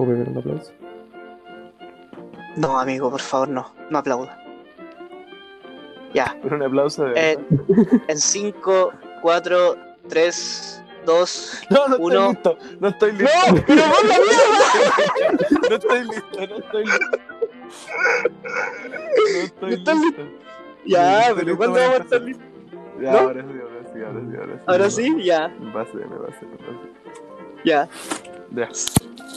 ¿Puedo pegar un aplauso? No, amigo, por favor, no. No aplauda. Ya. Pero un aplauso de. Eh, en 5, 4, 3, 2. no, no uno. estoy listo. No estoy listo. ¡No! ¡Pero por la mierda! No estoy listo, no estoy listo. No estoy No estás listo. Ya, Estoy pero listo ¿cuándo vamos a estar listos? Ya, ¿No? ahora sí, ahora sí, ahora sí, ahora sí. Ahora sí, ya. Me pasé, me pasé, me pasé. Ya. Ya.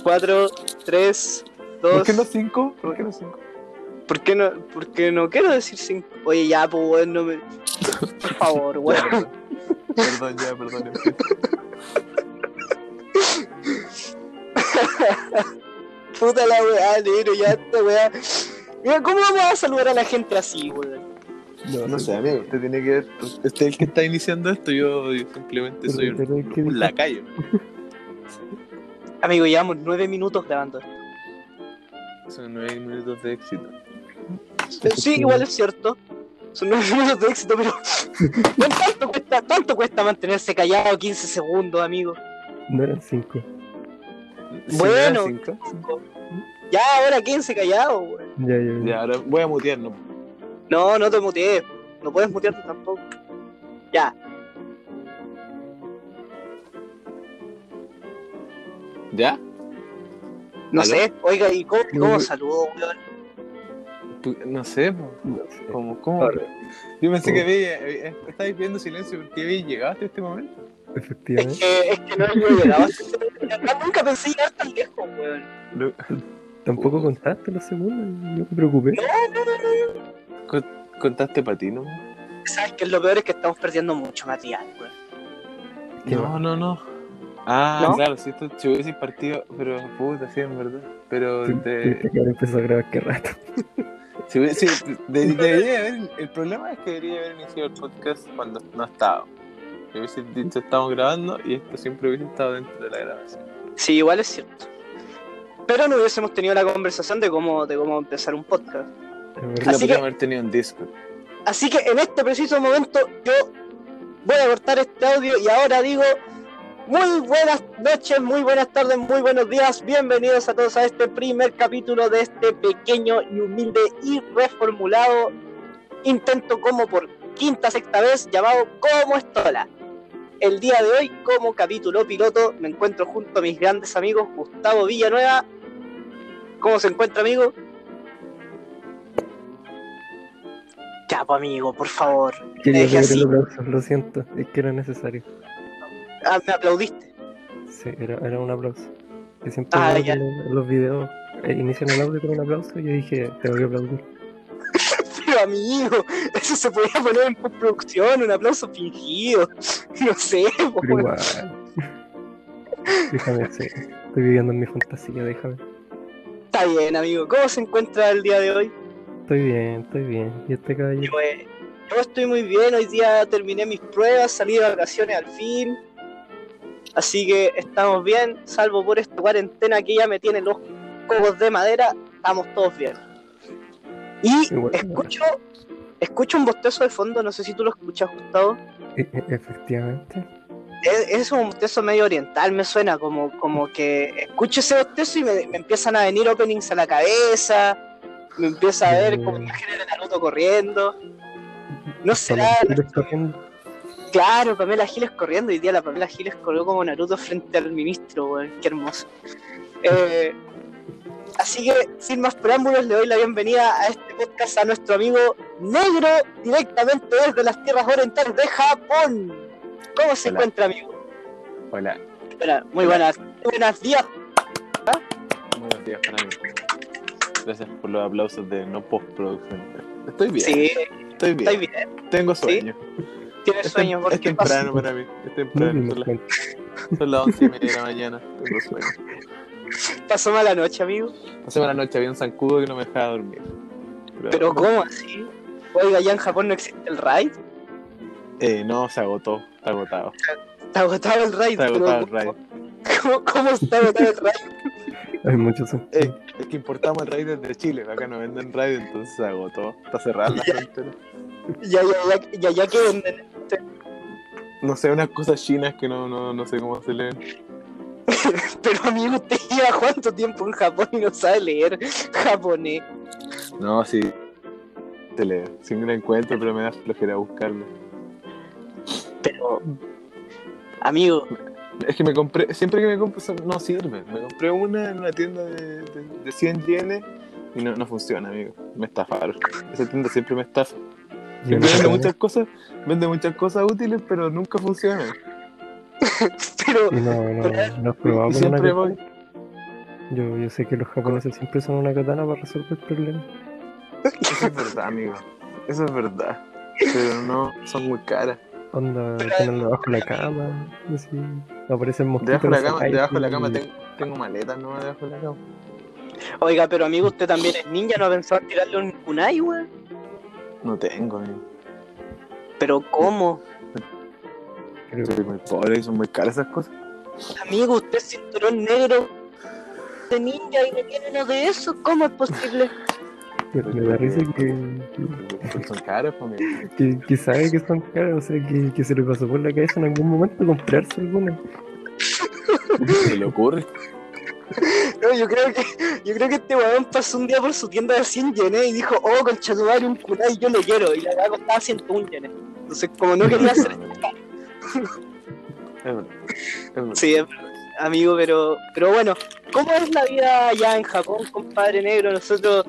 4, 3, 2. ¿Por qué no cinco? ¿Por qué no cinco? ¿Por qué no? Porque no quiero decir 5. Oye, ya, pues, weón, no me. Por favor, Ya, weón. perdón. Perdón, ya, perdón. empiezo. Puta la weá, negro, ya esta weá. Mira, ¿cómo vamos a saludar a la gente así, weón? No sé, amigo. Usted tiene que ver. Usted es el que está iniciando esto. Yo, yo simplemente soy un, Pero, ¿qué un lacayo. Amigo, llevamos 9 minutos grabando. Son nueve minutos de éxito. Eh, Sí, igual es cierto. Son 9 minutos de éxito, pero. weón, ¿Tanto cuesta, ¿Tanto cuesta mantenerse callado 15 segundos, amigo? No eran cinco. ¿Sí Bueno. cinco? Ya, ahora 15 callado, weón. Ya, ya, ya. Ya, ahora voy a mutear, ¿no? No, no te mutees. No puedes mutearte tampoco. Ya. ¿Ya? No ¿Aló? sé. Oiga, ¿y cómo, No, cómo no. saludo, weón? No sé. No. ¿Cómo? ¿Cómo? Yo pensé ¿Cómo? que había, eh, estabais viendo silencio porque había llegado hasta este momento. Es efectivamente. que, es que no he llegado. hasta- Nunca pensé llegar tan lejos, weón. Tampoco contaste los segundos, no me preocupé. con- Contaste para ti, ¿no? ¿Sabes qué es lo peor? Es que estamos perdiendo mucho material, weón. ¿Qué No, no, no. Ah, ¿No? claro, si esto si hubiese partido, pero puta, sí, en verdad. Pero Sí, de, haber empezado a grabar qué rato. si hubiese, de- debería haber, el problema es que debería haber iniciado el podcast cuando no estaba. Si hubiese dicho estamos grabando y esto siempre hubiese estado dentro de la grabación. Sí, igual es cierto. Pero no hubiésemos tenido la conversación de cómo, de cómo empezar un podcast. Así podríamos que- haber tenido en Discord. Así que en este preciso momento yo voy a cortar este audio y ahora digo muy buenas noches, muy buenas tardes, muy buenos días. Bienvenidos a todos a este primer capítulo de este pequeño y humilde y reformulado intento como por quinta, sexta vez llamado Como Estola. El día de hoy, como capítulo piloto, me encuentro junto a mis grandes amigos Gustavo Villanueva. ¿Cómo se encuentra, amigo? Ya, pues, amigo, por favor. Así. aplauso, lo siento, es que era necesario. Ah, me aplaudiste. Sí, era, era un aplauso. Que siempre Ah, ya. los, videos eh, inician el audio con un aplauso y yo dije, tengo que aplaudir. Pero amigo, eso se podía poner en postproducción, un aplauso fingido. No sé, Pero weón. igual. déjame, sí, estoy viviendo en mi fantasía, déjame. Está bien, amigo. ¿Cómo se encuentra el día de hoy? Estoy bien, estoy bien. Y este caballero, Yo, eh, yo estoy muy bien. Hoy día terminé mis pruebas, salí de vacaciones al fin. Así que estamos bien, salvo por esta cuarentena que ya me tiene los cocos de madera. Estamos todos bien. Y escucho, escucho un bostezo de fondo. No sé si tú lo escuchas, Gustavo. e- e- efectivamente. es, es un bostezo medio oriental, me suena como, como que escucho ese bostezo y me, me empiezan a venir openings a la cabeza, me empieza a ver como Mm. imágenes de Naruto corriendo. No será, nuestro-. Claro, Pamela Giles corriendo, hoy día la Pamela Giles corrió como Naruto frente al ministro, weón, qué hermoso. Eh, así que, sin más preámbulos, le doy la bienvenida a este podcast a nuestro amigo Negro, directamente desde las tierras orientales de Japón. ¿Cómo se Hola. encuentra, amigo? Hola, Espera, muy buenas, buenas días. buenos días para mí. Gracias por los aplausos de no postproducción. Estoy bien, Sí, estoy bien. estáis bien. Tengo sueño. Tienes Es, sueño, ¿por es qué pasa? temprano para mí. Es No temprano. Son las, son las once y media de la mañana. Tengo sueño. Pasó mala noche, amigo. Hace una noche había un zancudo que no me dejaba dormir. Pero ¿cómo así? Oiga, ya en Japón no existe el raid. Eh, no, se agotó. Está agotado. Está agotado el raid. Está pero agotado el ¿cómo- raid. ¿Cómo, cómo está agotado el raid? Hay muchos. Eh, es que importamos el raid desde Chile. Acá no venden raid, entonces se agotó. Está cerrada la frontera. Ya, ya, ya, ya, ya que venden. No sé, unas cosas chinas que no, no, no sé cómo se leen. Pero amigo, usted lleva cuánto tiempo en Japón y no sabe leer japonés. No, sí. Te leo. Sí me la encuentro, pero me da flojera buscarla. Pero, amigo, Es que me compré, siempre que me compro, no sirve. Me compré una en una tienda de, de, de 100 yenes y no, no funciona, amigo. Me estafaron. Esa tienda siempre me estafa. Vende muchas cosas, vende muchas cosas útiles, pero nunca funcionan. pero, y no, no, no has probado Y una voy. Yo, yo sé que los japoneses siempre son una katana para resolver problemas. Eso es verdad, amigo. Eso es verdad. Pero no, son muy caras. Onda, tienen debajo de la cama, así, aparecen mosquitos. Debajo de la cama, debajo de la cama tengo, tengo maletas no debajo de la cama. oiga, pero amigo, usted también es ninja, ¿no ha pensado en tirarle un kunai, weón? No tengo, amigo. Pero, ¿cómo? Creo- Soy muy pobre y son muy caras esas cosas. Amigo, usted es cinturón negro de ninja y no tiene uno de esos, ¿cómo es posible? Me, me da risa que, son caras, pues, que, que sabe que son caras, o sea, que, que se le pasó por la cabeza en algún momento comprarse alguna. Se le ocurre. No, yo creo que, yo creo que este weón pasó un día por su tienda de 100 yenes y dijo, oh, concha tu madre, un kunai, yo lo quiero. Y la verdad costaba 101 yenes. Entonces, como no quería hacer. Sí, amigo, pero, pero bueno, ¿cómo es la vida allá en Japón, compadre negro? Nosotros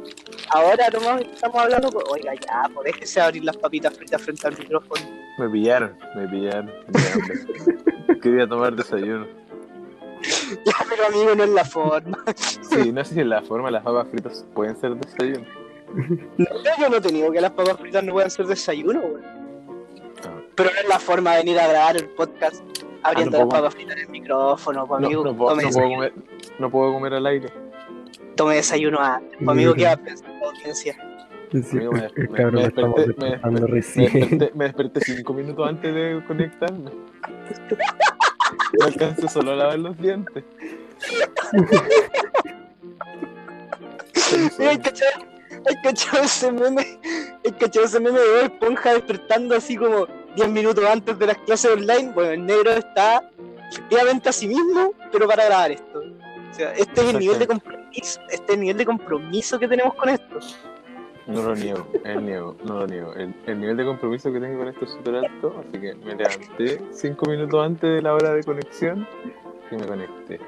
ahora nomás estamos hablando, pues, oiga, ya, pues déjese abrir las papitas fritas frente al micrófono. Me pillaron, me pillaron. tenía hambre. Quería tomar desayuno. Ya, pero amigo, no es la forma. Sí, no sé si en la forma las papas fritas pueden ser desayuno. No, yo no he tenido que las papas fritas no puedan ser desayuno, weón. Ah. Pero no es la forma de venir a grabar el podcast abriendo Ah, no las papas fritas en el micrófono, pues, No, amigo. no puedo, tome, no puedo desayuno, comer, no puedo comer al aire. tome desayuno antes. Pues, amigo, ¿qué va a pensar la audiencia? Sí, sí, Amigo, me- el me- cabrón me lo estamos desperté- me despertando Me recién. desperté, me desperté cinco minutos antes de conectarme. No alcancé solo a lavar los dientes. Hay cachado, hay cachado ese meme, hay cachado ese meme de Bob Esponja despertando así como 10 minutos antes de las clases online. Bueno, el negro está efectivamente a sí mismo, pero para grabar esto. O sea, este es el nivel de compromiso, este es el nivel de compromiso que tenemos con esto. No lo niego, el niego, no lo niego. El, el nivel de compromiso que tengo con esto es súper alto, así que me levanté cinco minutos antes de la hora de conexión y me conecté.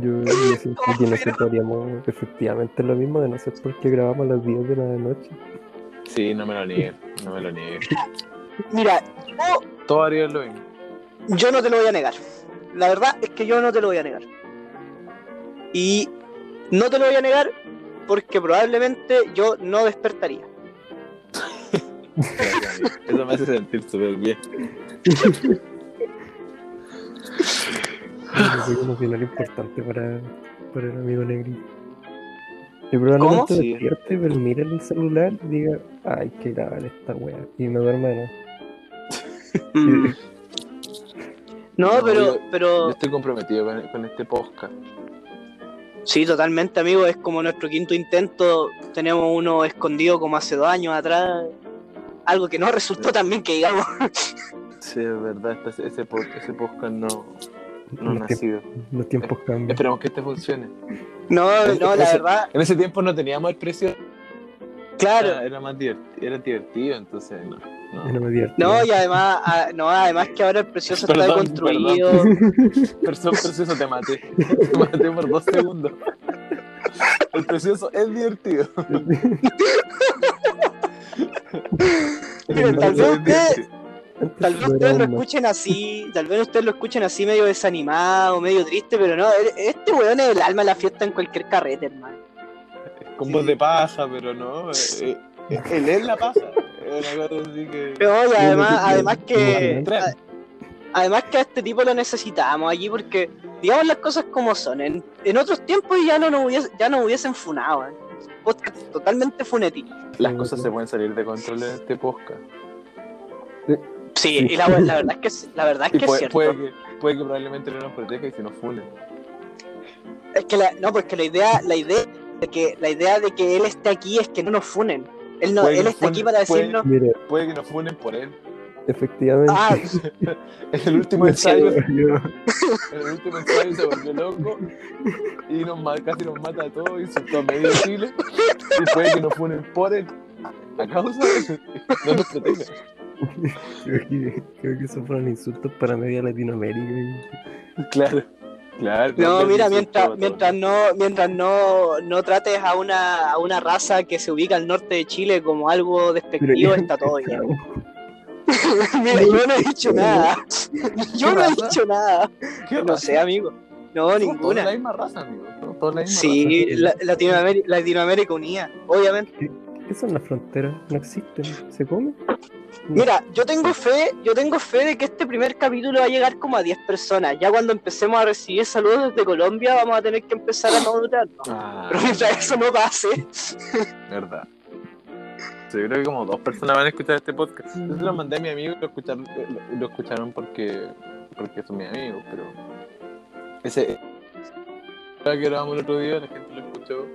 Yo, yo siento que nosotros haríamos efectivamente lo mismo, de no ser porque grabamos a las 10 de la noche. Sí, no me lo nieguen, no me lo nieguen. Mira, yo, Todos harían lo mismo. yo no te lo voy a negar. La verdad es que yo no te lo voy a negar. Y no te lo voy a negar porque probablemente yo no despertaría. Eso me hace sentir súper bien. Es un final importante para, para el amigo negrito. Y probablemente ¿Cómo? Sí. despierte, pero mire el celular y diga, ay, que grabar esta wea. Y me duerme de nuevo. Mm. No, No, pero, yo- pero Yo estoy comprometido con, con este podcast. Sí, totalmente, amigo. Es como nuestro quinto intento. Tenemos uno escondido como hace dos años atrás. Algo que no resultó tan bien que digamos. Sí, es verdad, este- ese, ese podcast no, no ha Los, tiempos, nacido. los tiempos cambian. Esperemos que este funcione. No, no, la Ese- verdad, En ese tiempo no teníamos el precio. claro. Era, era más divertido, era divertido, entonces no. No. Y no me divierto. No, y además, a- no, además que ahora el precioso está Perdón, construido. Precioso, precioso, te maté. Te maté por dos segundos. El precioso es divertido. Tal vez Es ustedes, tal vez ustedes lo escuchen así, tal vez ustedes lo escuchen así medio desanimado, medio triste, pero no, este weón es el alma de la fiesta en cualquier carrete, hermano. Con voz de paja, pero no. eh, eh, él es la paja. Que. No, y además, además que. Además que a este tipo lo necesitamos allí porque, digamos las cosas como son, en, en otros tiempos ya no nos hubiese- ya nos hubiesen funado, ¿eh? Podcast totalmente funético. Las cosas se pueden salir de control en este podcast. Sí, y la, la verdad es que es- la verdad es que es puede, cierto. puede que, puede que probablemente no nos proteja y si nos funen. Es que la, no, porque la idea, la idea de que la idea de que él esté aquí es que no nos funen. Él no, Puede que él nos está aquí para puede- decirnos, Puede que nos funen por él. Efectivamente. Ah, En el último ensayo, en el último ensayo se volvió loco y nos, casi nos mata a todos, insultó a medio Chile y puede que nos funen por él a causa de eso. No nos proteja. Creo que, creo que esos fueron insultos para media Latinoamérica. y- Claro, claro. No, mira, mientras, mientras no, mientras no, no trates a una, a una raza que se ubica al norte de Chile como algo despectivo, está todo bien. Mira, yo no he dicho nada. Yo no he dicho nada. ¿Qué No sé, amigo. No, Somos ninguna. la misma raza, amigo. Todos la misma Sí, raza. la- Latinoamérica, Latinoamérica unida, obviamente. ¿Qué son las fronteras? ¿No existen? ¿Se comen? Mira, yo tengo fe, yo tengo fe de que este primer capítulo va a llegar como a 10 personas. Ya cuando empecemos a recibir saludos desde Colombia vamos a tener que empezar a moderarnos. Ah, Pero mientras eso no pase, verdad. Sí, yo creo que como dos personas van a escuchar este podcast. Yo se lo mandé a mi amigo y lo escucharon, lo, escucharon porque, porque son mis amigos, pero ese que grabamos el otro día, la gente lo escuchó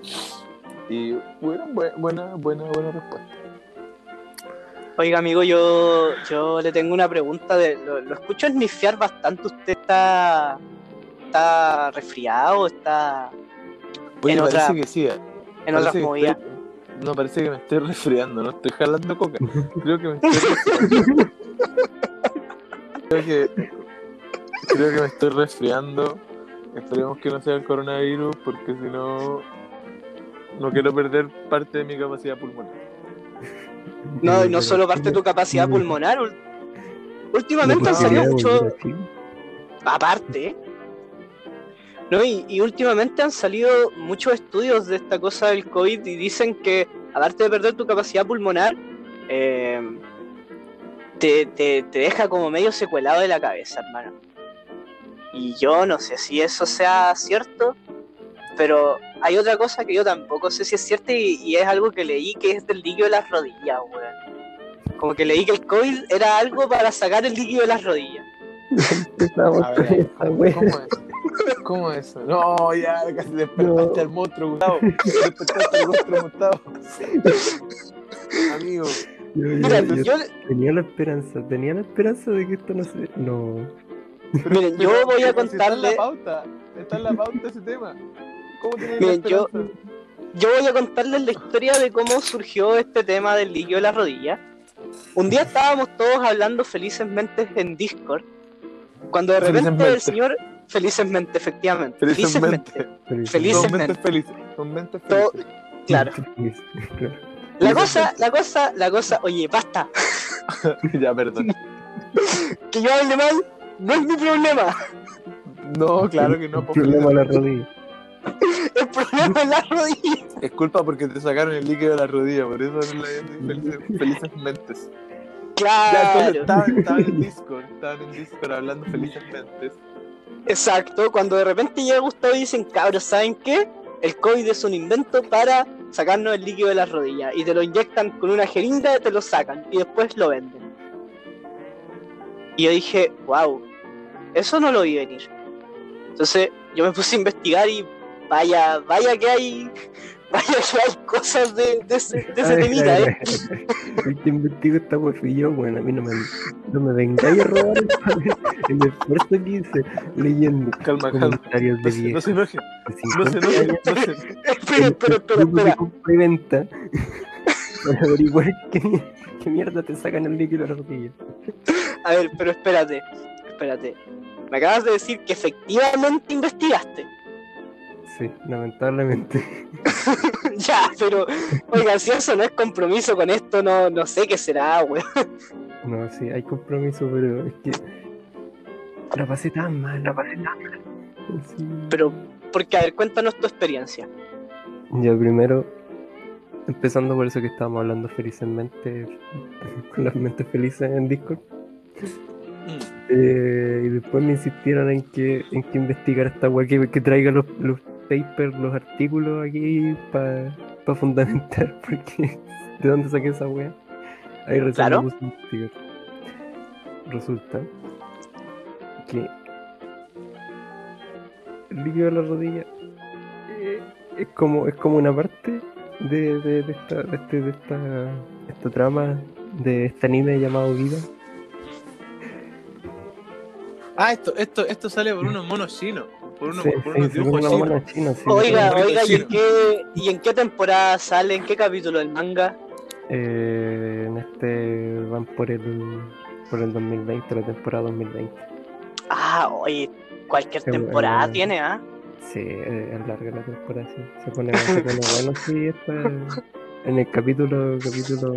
y bueno, bu- buena, buena, buena respuesta. Oiga, amigo, yo, yo le tengo una pregunta. De, lo, lo escucho esnifiar bastante. ¿Usted está, está resfriado? ¿Está Oye, En parece otra- que sí. en otras movidas? estoy- no, parece que me estoy resfriando, no estoy jalando coca. Creo que me estoy resfriando. creo que creo que me estoy resfriando. Esperemos que no sea el coronavirus porque si no no quiero perder parte de mi capacidad pulmonar. No, y no solo parte de tu capacidad pulmonar. ul- Últimamente han salido muchos. Aparte. No, y, y últimamente han salido muchos estudios de esta cosa del COVID y dicen que, aparte de perder tu capacidad pulmonar, eh, te, te- te deja como medio secuelado de la cabeza, hermano. Y yo no sé si eso sea cierto, pero hay otra cosa que yo tampoco sé si es cierta y, y es algo que leí que es del líquido de las rodillas, weón. Como que leí que el COVID era algo para sacar el líquido de las rodillas. A ver, ¿cómo, es? ¿Cómo es eso? No, ya casi despertaste No. al monstruo, Gustavo. Despertaste al monstruo, Gustavo. Amigo, Yo, yo- Mira, yo yo, tenía la esperanza, tenía la esperanza de que esto no se. No. Miren, yo voy a si Está en contarle- la pauta, está en la pauta ese tema. ¿Cómo Miren, yo- yo voy a contarles la historia de cómo surgió este tema del líquido de la rodilla. Un día estábamos todos hablando felizmente en Discord, cuando de repente Felizmente. el señor, felizmente, efectivamente, Felizmente. Felizmente. mentes felices. Son mentes Todo- felices. claro. La cosa, la cosa, la cosa, oye, basta, ya, perdón. que yo hable mal, no es mi problema, No, claro que no. Problema la rodilla. el problema es la rodilla. Es culpa porque te sacaron el líquido de la rodilla, por eso no la felices, felices mentes. Ya, entonces Claro, estaban, estaban en Discord, estaban en Discord hablando felices mentes. exacto, cuando de repente llega Gustavo y dicen, cabros, ¿saben qué? El COVID es un invento para sacarnos el líquido de las rodillas y te lo inyectan con una jeringa y te lo sacan y después lo venden. Y yo dije, wow, eso no lo vi venir. Entonces yo me puse a investigar y vaya, vaya que hay, vaya que hay cosas de, de ese, de ese temita, ¿eh? El que investiga esta fui yo, bueno, a mí no me, no me vengáis a robar el, el esfuerzo que hice leyendo Calma, calma. comentarios No de se, no viejos se enoje, no se 50 enoje, no se Espera, espera, espera, de espera. compra y venta para averiguar qué, qué mierda te sacan el líquido de la rodilla. A ver, pero espérate, espérate. Me acabas de decir que efectivamente investigaste. Sí, lamentablemente. ya, pero, oiga, si eso no es compromiso con esto, no, no sé qué será, weón. No, sí, hay compromiso, pero es que la pasé tan mal, la pasé tan mal. Sí. Pero, porque, a ver, cuéntanos tu experiencia. Ya primero, empezando por eso que estábamos hablando felizmente, con las mentes felices en Discord. Eh, y después me insistieron en que, en que investigara esta weá, que, que traiga los, los papers, los artículos aquí para fundamentar, porque ¿de dónde saqué esa weá? Ahí recién Claro. Resulta que el líquido de la rodilla eh, es como es como una parte de, de, de esta, de, este- de esta, esta trama de este anime llamado Vida Ah, esto, esto, esto sale por unos monos chinos. Por unos, Sí, por sí, unos sí, dibujos chinos. sí, Oiga, oiga, ¿y en, qué, ¿y en qué temporada sale? ¿En qué capítulo del manga? Eh, en este van por el por el 2020, la temporada 2020. Ah, oye, cualquier temporada bueno. tiene, ¿ah? Sí, eh, es larga la temporada, sí. Se pone, se pone bueno, sí, en el capítulo, capítulo,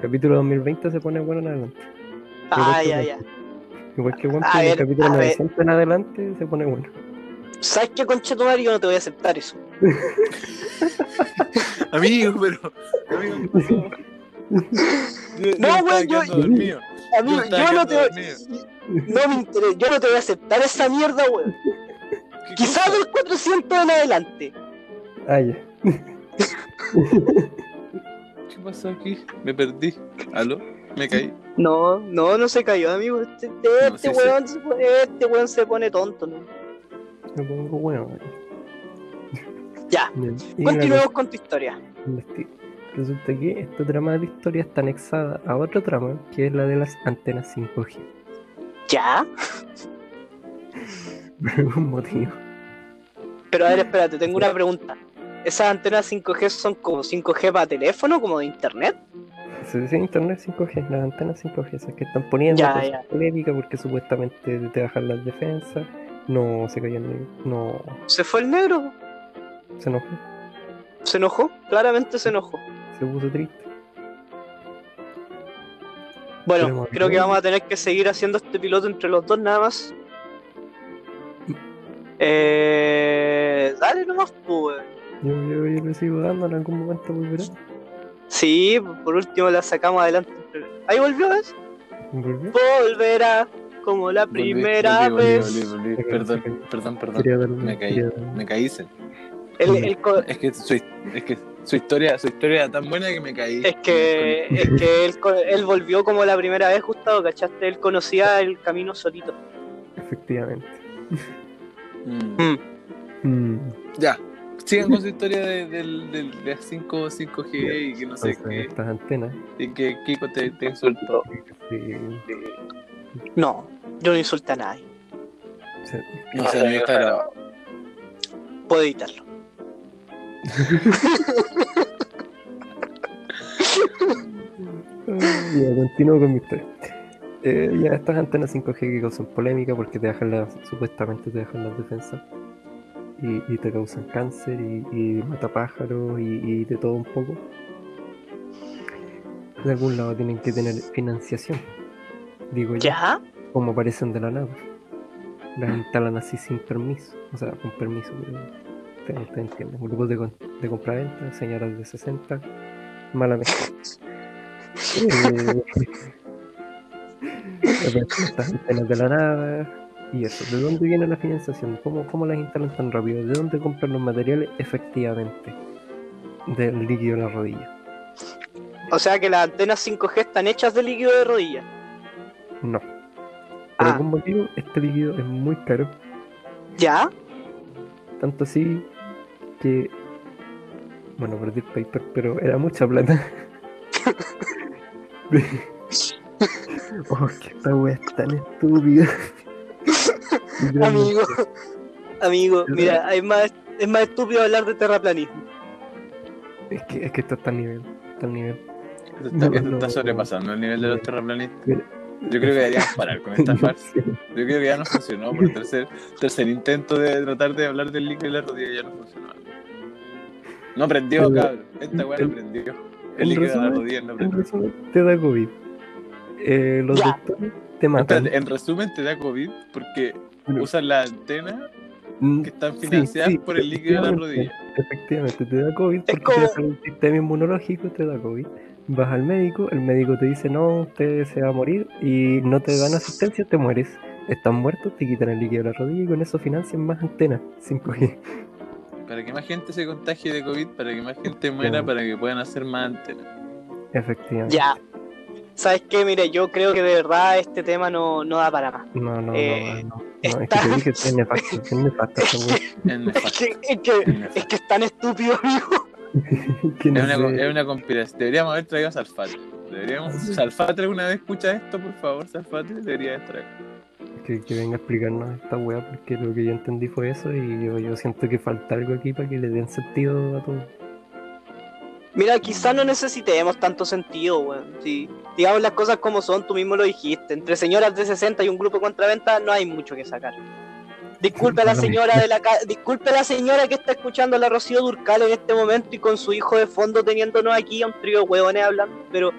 capítulo 2020 se pone bueno en adelante. Ah, ya, ya. Igual que One Piece, en el capítulo a ver. 900 en adelante se pone bueno. ¿Sabes qué, conchetumare? Yo no te voy a aceptar eso. Amigo, pero. Amigo, ¿qué pasó? Yo, No, yo weón, yo-. Amigo, Yo no te No me interesa, yo no te voy a aceptar esa mierda. ¿Qué Quizás del 400 en adelante. Ah, ya. ¿Qué pasó aquí? Me perdí. ¿Aló? Me caí. No, no, no se cayó, amigo. Este, este, No, este sí, weón, se pone- este weón se pone tonto, ¿no? Me pongo bueno. Ya, Y una continuemos con tu historia. Resulta que esta trama de historia está anexada a otra trama, que es la de las antenas 5G. Ya, Por algún motivo. pero a ver, espérate, tengo una pregunta. ¿Esas antenas 5G son como 5G para teléfono, como de internet? Se dice internet 5G, las antenas 5G, esas que están poniendo Ya, ya. polémicas porque supuestamente te bajan las defensas, no se callan, ni- no ¿Se fue el negro? se enojó, ¿Se enojó? Claramente se enojó. se puso triste. Bueno, creo que vamos a tener que seguir haciendo este piloto entre los dos nada más. Eh, dale nomás, pues. Yo, yo, yo le sigo dando, en algún momento volverá. Sí, por último la sacamos adelante. Ahí volvió, ¿ves? ¿Volvió? Volverá como la primera volví, volví, vez. volví, volví. Perdón, perdón, perdón. Me caí. Me caí. El- el Es que su, es que su historia, su historia era tan buena que me caí. es que, es que él, co- él volvió como la primera vez, Gustavo, ¿cachaste? Él conocía el camino solito. Efectivamente. Mm. Mm. Ya. Sigan con su historia de, del- del- de 5, 5G y que no sé qué. estas antenas. Y que Kiko te, te insultó. sí, No, yo no insulté a nadie. se- No sé, amigo, está grabado. Puedo evitarlo. Ya, continúo con mi historia. Eh, ya, estas antenas 5G que causan polémica porque te dejan las, supuestamente te dejan las defensas y, y te causan cáncer y, y matapájaros y, y de todo un poco. De algún lado tienen que tener financiación, digo yo, ¿Ya? como aparecen de la nada. Las instalan así sin permiso, o sea, con permiso, pero ustedes ustedes entienden. Grupos de, de compra-venta, señoras de 60, mala mezcla. Eh, aparecen estas antenas de la nada y eso. ¿De dónde viene la financiación? ¿Cómo, ¿Cómo las instalan tan rápido? ¿De dónde compran los materiales? Efectivamente, del líquido de la rodilla. O sea que las antenas 5G están hechas de líquido de rodilla. No. Por Ah. algún motivo, este líquido es muy caro. ¿Ya? Tanto así que. Bueno, perdí el paper, pero era mucha plata. oh, que esta wea es tan estúpida. Amigo, amigo, mira, es más, es más estúpido hablar de terraplanismo. Es que, es que esto está al nivel. Está al nivel. Esto está, No, esto no, está no. sobrepasando el nivel de los terraplanistas. Yo creo que deberíamos parar con esta farsa. Yo creo que ya no funcionó por el tercer, tercer intento de tratar de hablar del líquido de la rodilla ya no funcionó. No aprendió, cabrón. Esta weá no en El líquido de la rodilla no En aprendió. resumen, te da COVID. Eh, los Ya. doctores te matan. Espérate, en resumen te da COVID porque Bueno, usas la antena mm, que están financiadas sí, por el líquido de la rodilla. Efectivamente, te da COVID porque como- tienes algún sistema inmunológico, te da COVID. Vas al médico, el médico te dice no, usted se va a morir y no te dan asistencia, te mueres. Estás muerto, te quitan el líquido de la rodilla y con eso financian más antenas 5G. Para que más gente se contagie de COVID, para que más gente muera, para que puedan hacer más antenas. Efectivamente. Ya. ¿Sabes qué? Mire, yo creo que de verdad este tema no, no da para más. No, no, Eh, no, no, no. Es que está- te dije, es nefasto, es nefasto. Es Es que, es que, Es es que es tan estúpido, amigo. Que no Es una, es una conspiración. Deberíamos haber traído a Salfate. Deberíamos. Salfate alguna vez escucha esto, por favor, Salfate. Debería estar acá. que, que venga a explicarnos esta weá, porque lo que yo entendí fue eso y yo, yo siento que falta algo aquí para que le den sentido a todo. Mira, quizás no necesitemos tanto sentido, weón. Si digamos las cosas como son, tú mismo lo dijiste. Entre señoras de 60 y un grupo de contraventa no hay mucho que sacar. Disculpe a la señora de la ca- disculpe a la señora que está escuchando a la Rocío Durcal en este momento y con su hijo de fondo teniéndonos aquí a un trío de huevones hablando, pero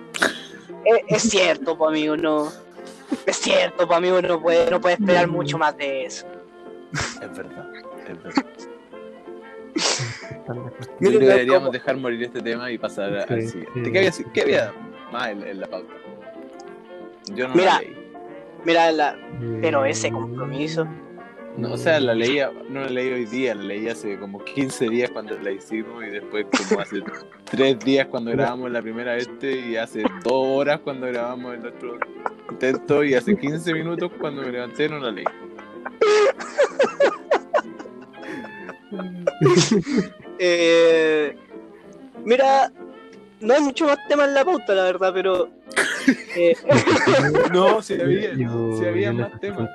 es, es cierto, pues amigo, no. Es cierto, pues amigo, no puede, no puede esperar mucho más de eso. Es verdad, es verdad. Yo creo que deberíamos como- dejar morir este tema y pasar a- al Sí, siguiente. sí. ¿Qué había, qué había más en, en la pauta? Yo no Mira. la leí. Mira, la, pero ese compromiso. No, o sea, la leía, no la leí hoy día, la leí hace como 15 días cuando la hicimos y después como hace 3 días cuando grabamos la primera vez y hace 2 horas cuando grabamos el otro intento y hace 15 minutos cuando me levanté no la leí. Eh, mira, no hay mucho más tema en la pauta, la verdad, pero. eh, No, si había, Yo- si había yo más temas.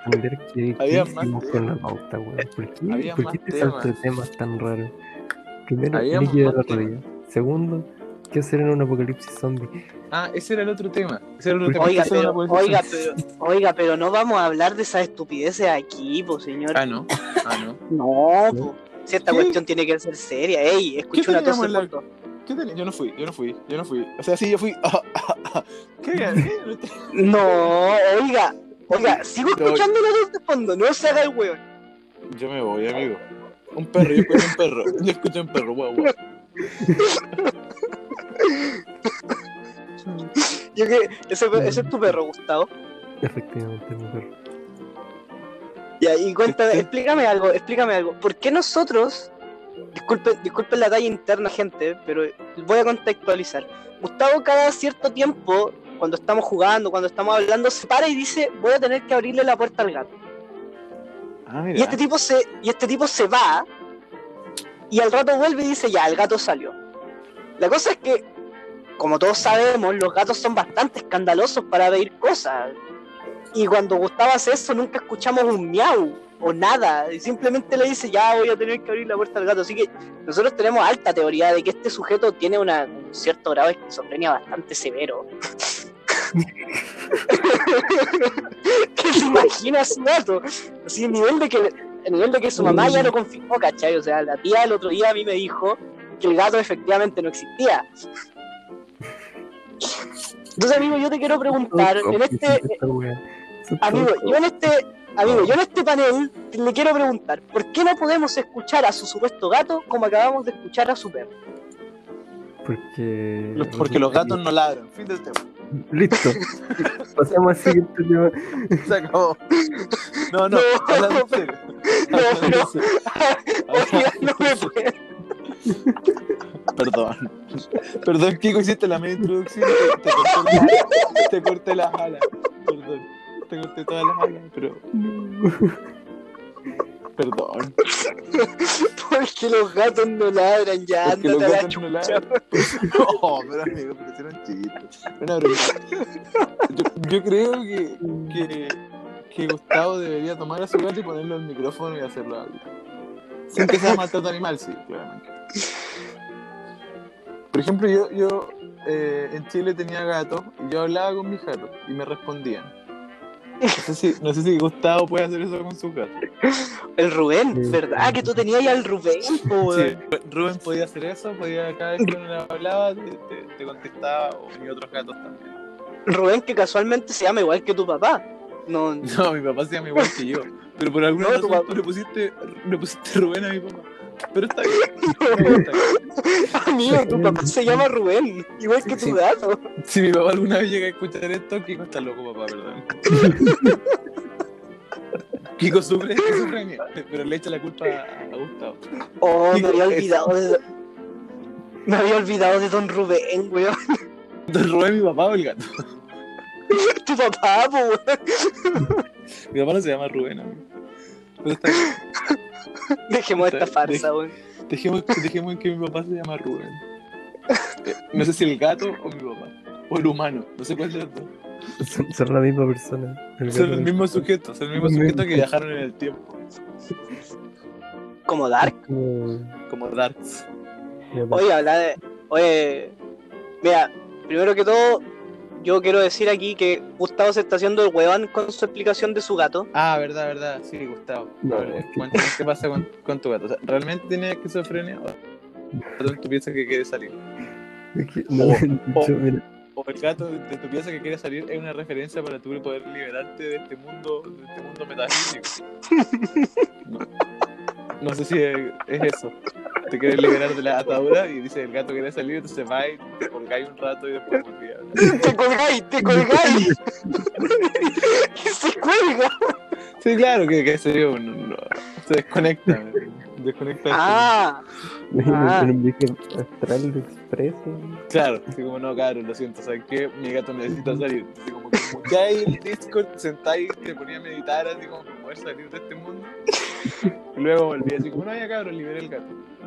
Había más temas. con la pauta, weón. ¿Por qué, Había ¿por qué te salto temas. temas tan raros? Primero, líquido del otro día. Segundo, ¿qué hacer en un apocalipsis zombie? Ah, ese era el otro tema. Ese era el otro Oiga, tema. pero, oiga, pero, oiga, pero no vamos a hablar de esas estupideces aquí, pues, señor. Ah, no. Ah, no. No. Si esta ¿Qué? cuestión tiene que ser seria, ey, escucha una tos la-. ¿Qué? Yo no fui, yo no fui, yo no fui. O sea, sí, yo fui. ¿Qué? ¿Qué? No, oiga, oiga, sigo No. escuchando una tos de fondo, no se haga el weón. Yo me voy, amigo. Un perro, yo escucho un perro. Yo escucho un perro, guau, guau. Yo que, ese, ese es tu perro, Gustavo. Efectivamente, mujer. Ya, y cuéntame, explícame algo, explícame algo. ¿Por qué nosotros, disculpen, disculpen la talla interna, gente, pero voy a contextualizar. Gustavo cada cierto tiempo, cuando estamos jugando, cuando estamos hablando, se para y dice, voy a tener que abrirle la puerta al gato. Ah, Y este tipo se, y este tipo se va, y al rato vuelve y dice, ya, el gato salió. La cosa es que, como todos sabemos, los gatos son bastante escandalosos para pedir cosas. Y cuando Gustavo hace eso, nunca escuchamos un miau o nada. Y simplemente le dice, ya voy a tener que abrir la puerta al gato. Así que nosotros tenemos alta teoría de que este sujeto tiene una, un cierto grado de esquizofrenia bastante severo. que se imagina su gato. Así, el nivel de que, el nivel de que su mamá ya lo confirmó, ¿cachai? O sea, la tía el otro día a mí me dijo que el gato efectivamente no existía. Entonces, amigo, yo te quiero preguntar, en este, wea. Son amigo, yo en este, amigo, yo en este panel le quiero preguntar, ¿por qué no podemos escuchar a su supuesto gato como acabamos de escuchar a su perro? Porque. Los- Porque los gatos no ladran. Fin del tema. Listo. Pasamos al siguiente tema. Se acabó. No, no, No. hablando en serio. No, no. no me puede. Perdón. Perdón, Kiko, hiciste la media introducción. Te, te corté, la- te corté las alas. Perdón. Te corté todas las alas, pero. Perdón. Porque los gatos no ladran ya, Porque los gatos no ladran. No, pero amigo, porque era un chiste. Una broma. Yo, yo creo que, que, que Gustavo debería tomar a su gato y ponerlo al micrófono y hacerlo hablar. Sin que sea maltrato animal, sí, claramente. Por ejemplo, yo, yo eh, en Chile tenía gatos y yo hablaba con mis gatos y me respondían. No sé si, no sé si Gustavo puede hacer eso con sus gatos. El Rubén, Sí. ¿verdad? Que tú tenías ya el Rubén, Sí. Rubén podía hacer eso, podía cada vez que uno le hablaba te, te- te contestaba, o mis otros gatos también. Rubén que casualmente se llama igual que tu papá. No, No, mi papá se llama igual que yo, pero por alguna No, razón tú le pusiste, le pusiste Rubén a mi papá. Pero está bien. gusta. amigo, tu papá se llama Rubén, igual que tu Sí. gato. Si mi papá alguna vez llega a escuchar esto, Kiko está loco, papá, perdón. Kiko sufre, sufre de mí, pero le echa la culpa a, Gustavo. Oh, me había olvidado de. Me había olvidado de Don Rubén, weón. Entonces, Rubén mi papá o el gato. Tu papá, weón. Mi papá no se llama Rubén, amigo. Está. Dejemos esta farsa, weón. Dejemos, dejemos que mi papá se llama Rubén. Eh, No sé si el gato o mi papá. O el humano. No sé cuál de los dos. Son, son la misma persona. El Son los mismos sujetos, son los mismos Los sujetos que viajaron en el tiempo. Como Dark. como- Como Darks. Oye, habla de. Oye. Mira, primero que todo, yo quiero decir aquí que Gustavo se está haciendo el huevón con su explicación de su gato. Ah, verdad, verdad. Sí, Gustavo. No, A ver, es que- cuéntame qué pasa con, con tu gato. O sea, ¿Realmente tiene esquizofrenia? ¿O tú piensas que quiere salir? Es que- no, o- yo, mira, ¿O el gato de tu pieza que quiere salir es una referencia para tú poder liberarte de este mundo, de este mundo metafísico? No, sé si es, es eso. Te quieres liberar de la atadura y dice el gato quiere salir, entonces va y te colgáis un rato y después volví a. ¡Te colgáis! ¡Te colgáis! ¡Que se cuelga! Sí, claro, que, que no, no, se desconecta. Desconecta. ¡Ah! Ah. viaje astral de expreso. Claro, así como no, cabrón, lo siento, ¿sabes qué? Mi gato necesita salir. Así como que ya ahí en Discord sentáis, te ponía a meditar, así como para poder salir de este mundo. Y luego volví así como, no, ya cabrón, liberé el gato.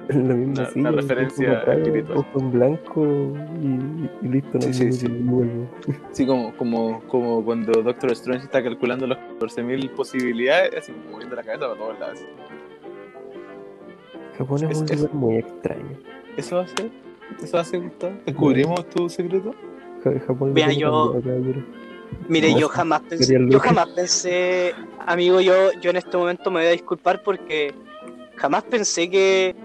Es la misma Una- el referencia mismo espiritual. En blanco y, y listo, no Sí, sí, sí. vuelvo. Así como, como, como cuando Doctor Strange está calculando las 14.000 posibilidades, así como moviendo la cabeza para todos lados. Japón es, Es- un es- lugar muy extraño. ¿Eso va a ser? ¿Eso va a ser, Gustavo? ¿Descubrimos tu secreto? Ja- Japón Mira, yo-. Mire, No, yo jamás pensé, yo jamás pensé, amigo, yo, yo en este momento me voy a disculpar porque jamás pensé que,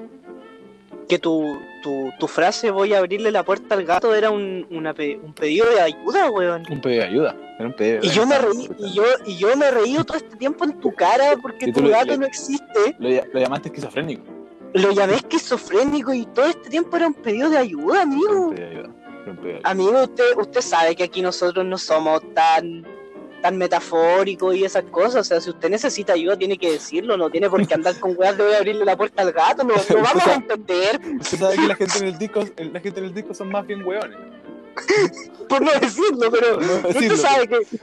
que tu, tu, tu frase voy a abrirle la puerta al gato era un, una pe- un pedido de ayuda, weón. Un pedido de ayuda. Era un pedido de Y yo me reí, y yo, y yo me he reído todo este tiempo en tu cara porque tu gato no existe. Lo llamaste esquizofrénico. Lo llamé esquizofrénico y todo este tiempo era un pedido de ayuda, un amigo. pedido de ayuda. Era un pedido de ayuda. Amigo, usted, usted sabe que aquí nosotros no somos tan tan metafóricos y esas cosas, o sea, si usted necesita ayuda tiene que decirlo, no tiene por qué andar con weas de voy a abrirle la puerta al gato, no, no vamos a entender, Usted sabe que la gente en el disco, la gente en el disco son más bien hueones. por no decirlo, pero No usted sabe que, que-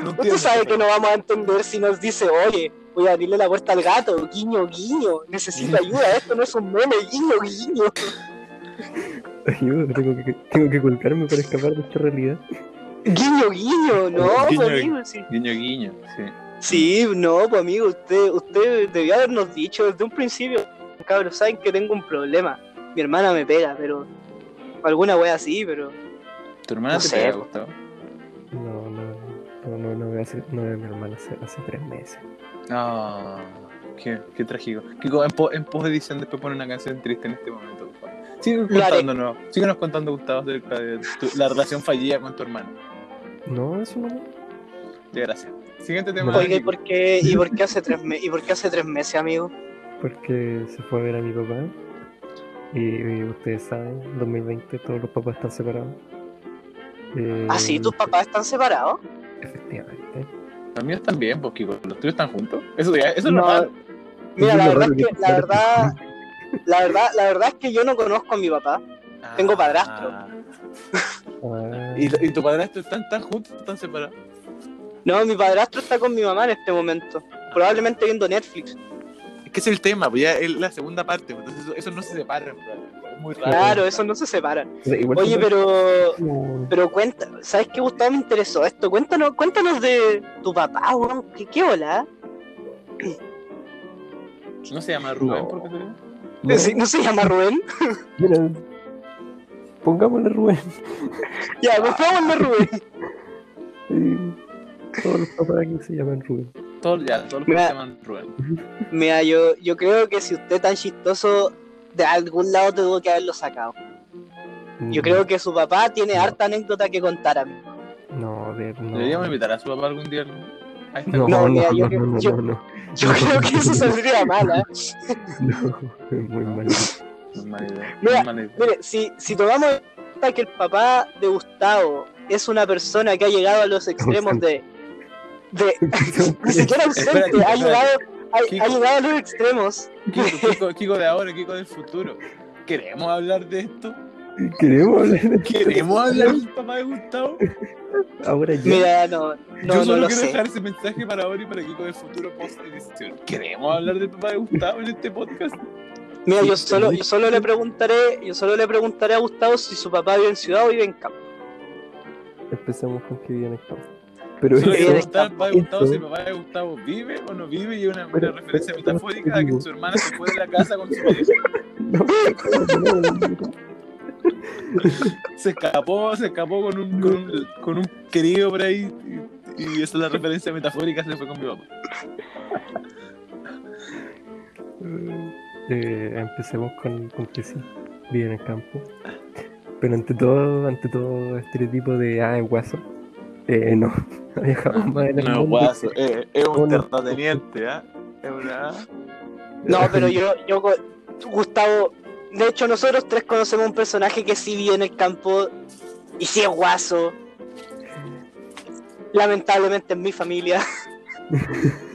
No usted sabe que no vamos a entender si nos dice, oye, voy a abrirle la puerta al gato, guiño, guiño, necesita ayuda, esto no es un meme, guiño, guiño. Ayuda, tengo que, tengo que colgarme para escapar de esta realidad. Guiño, guiño, no, Guiño, pues, amigo, sí. Guiño, guiño. Sí. Sí, no, pues amigo, usted, usted debió habernos dicho desde un principio, cabros, saben que tengo un problema. Mi hermana me pega, pero alguna wea así, pero ¿Tu hermana No te sé? No, no, no, no, no, veo hace, no veo a mi hermana hace, hace tres meses. Ah, qué, qué trágico. Kiko, en, po- en post edición después pone una canción triste en este momento, por favor. Sigue contándonos, síguenos contando, Gustavo, acerca de tu- la relación fallida con tu hermano. No, eso no. Ya, gracias. Siguiente tema. No. oiga, ¿y por qué, y por qué hace tres me- y por qué hace tres meses, amigo? Porque se fue a ver a mi papá. Y, y ustedes saben, 2020 todos los papás están separados. Eh, Ah, sí, tus papás están separados. Efectivamente. Los míos también, Kiko. ¿Los tuyos están juntos? Eso, ya, eso es No, normal. Mira, la es verdad es que, la verdad, la verdad, la verdad es que yo no conozco a mi papá. Tengo padrastro. Ah. Ah, ¿Y, y tu padrastro están tan juntos, están separados? No, mi padrastro está con mi mamá en este momento. Probablemente viendo Netflix. Es que ese es el tema, pues ya es la segunda parte, pues, entonces eso, eso no se separan, probablemente. Es muy raro. Claro, eso no se separa. Oye, pero como- Pero cuenta, ¿sabes qué Gustavo me interesó esto? Cuéntanos, cuéntanos de tu papá, weón. ¿Qué, qué hola? ¿No se llama Rubén No. por casualidad? No, ¿Sí- ¿No se llama Rubén? mira, pongámosle Rubén. ya, pongámosle Rubén. Sí, todos los papás aquí se llaman Rubén. Todos, ya, todos los que se llaman Rubén. Mira, yo, yo creo que si usted es tan chistoso, de algún lado tuvo que haberlo sacado. Yo creo que su papá tiene harta anécdota que contar a mí. No, de, no. Deberíamos invitar a su papá algún día. ¿no? No, No, no, mira, no, yo no, creo- no, yo- no, no, Yo creo que eso saldría mal, ¿eh? no, es muy mal. Mira. Mire, si, si tomamos en cuenta que el papá de Gustavo es una persona que ha llegado a los extremos de. de ni siquiera ausente, ha llegado, ha, Kiko. ha llegado a los extremos. Kiko, Kiko, Kiko de ahora, Kiko del futuro. ¿Queremos hablar de esto? Queremos hablar de ¿Queremos hablar del papá de Gustavo? ahora ya. Mira, no, Yo no, solo no lo quiero sé. dejar ese mensaje para ahora y para Kiko del futuro post edición. ¿Queremos hablar del papá de Gustavo en este podcast? Mira, yo solo, yo solo le preguntaré, yo solo le preguntaré a Gustavo si su papá vive en ciudad o vive en campo. empecemos con que viene el campo. Pero Solo Eso- ¿va Gustavo si papá de Gustavo vive o no vive? Y una, una referencia metafórica a que su hermana se fue de la casa con su no, Se escapó, se escapó con un, con un, con un querido por ahí. Y, y esa es la referencia metafórica, se fue con mi papá. Eh, empecemos con, con que sí, vive en el campo. Pero ante todo, ante todo estereotipo de ah, es guaso. Eh, no, no dejamos más en el No es mundo. guaso, eh, es un terrateniente, ¿ah? Es una. No, pero yo, yo, Gustavo, de hecho nosotros tres conocemos un personaje que sí vive en el campo y sí es guaso. Lamentablemente en mi familia.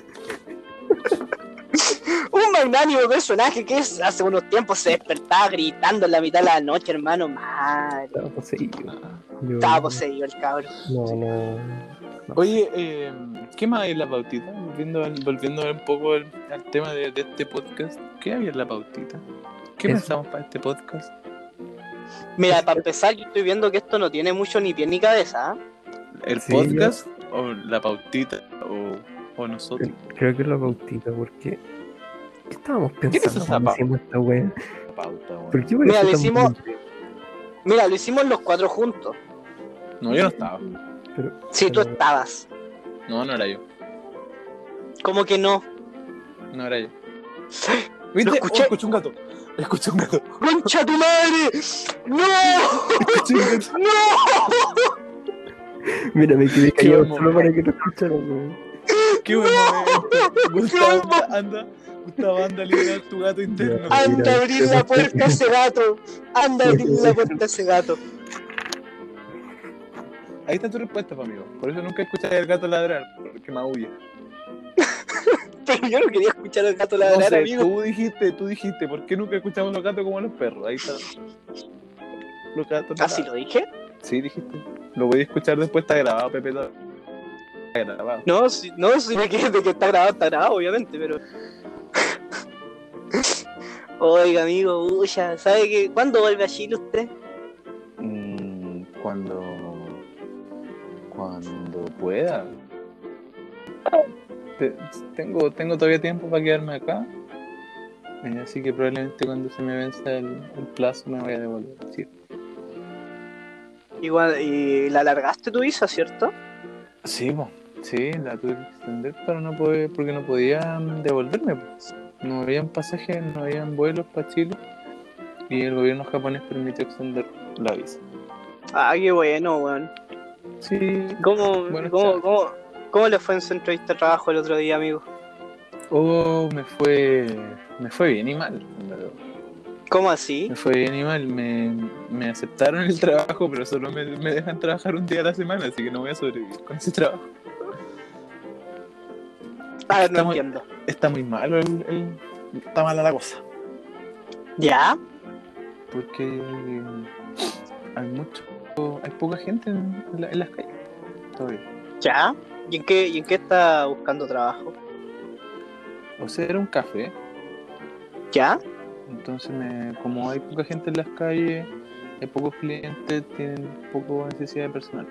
un magnánimo personaje que es, hace unos tiempos se despertaba gritando en la mitad de la noche, hermano. Mal. Estaba poseído. Yo- Estaba poseído el cabrón. No, no. Oye, eh, ¿qué más hay en la pautita? Volviendo, volviendo un poco al, al tema de, de este podcast, ¿qué había en la pautita? ¿Qué Eso. pensamos para este podcast? Mira, para empezar, yo estoy viendo que esto no tiene mucho ni pie ni cabeza. ¿ah? ¿El Sí, podcast o la pautita o, o nosotros? Creo que es la pautita, porque. ¿Qué estábamos es pensando cuando hicimos esta wea? La pauta, weón. ¿Por qué Mira, tan hicimos-? Mira, lo hicimos los cuatro juntos. No, yo no estaba. Pero, Si tú estabas. No, no era yo. Como que no. No era yo. ¿Viste? Lo escuché. Oh, escuché un gato. Escuché un gato. ¡Concha tu madre! ¡No! Escuché un gato. ¡No! Mira, me quedé callado solo para que lo escucharan, weón. Qué buen momento. Gustavo, anda, anda. Gustavo, anda a liberar tu gato interno. Anda a abrir la puerta a ese gato. Anda a abrir la puerta a ese gato. Ahí está tu respuesta, pues, amigo. Por eso nunca escuchas al gato ladrar, porque maulla. Pero yo no quería escuchar al gato No ladrar, sé, amigo. tú dijiste, tú dijiste, ¿por qué nunca escuchamos los gatos como los perros? Ahí está. Los gatos. no ¿Así ladran. lo dije? Sí, dijiste. Lo voy a escuchar después, está grabado, Pepe. Grabado. No, si, no, si me quedé de que está grabado, está grabado, obviamente, pero. Oiga, amigo, uya, ¿sabe que cuándo vuelve a Chile usted? Mm, cuando. Cuando pueda. Te- tengo, tengo todavía tiempo para quedarme acá. Eh, Así que probablemente cuando se me venza el, el plazo me voy a devolver. Sí. Igual, y la alargaste tu visa, ¿cierto? Sí, po. Sí, la tuve que extender pero no pude, porque no podía devolverme. No habían pasajes, no habían vuelos para Chile y el gobierno japonés permitió extender la visa. Ah, qué bueno, weón. Sí. ¿Cómo, Bueno, cómo, cómo, cómo le fue en su entrevista de trabajo el otro día, amigo? Oh, me fue, me fue bien y mal. ¿Cómo así? Me fue bien y mal. Me, me aceptaron el trabajo, pero solo me, me dejan trabajar un día a la semana, así que no voy a sobrevivir con ese trabajo. A ver, no Está muy- entiendo. Está muy malo, el, el- está mala la cosa. ¿Ya? porque hay mucho hay poca gente en, la- en las calles todavía ¿Ya? ¿Y en qué, y en qué está buscando trabajo? o sea era un café ¿Ya? entonces me, como hay poca gente en las calles hay pocos clientes tienen poco necesidad de personal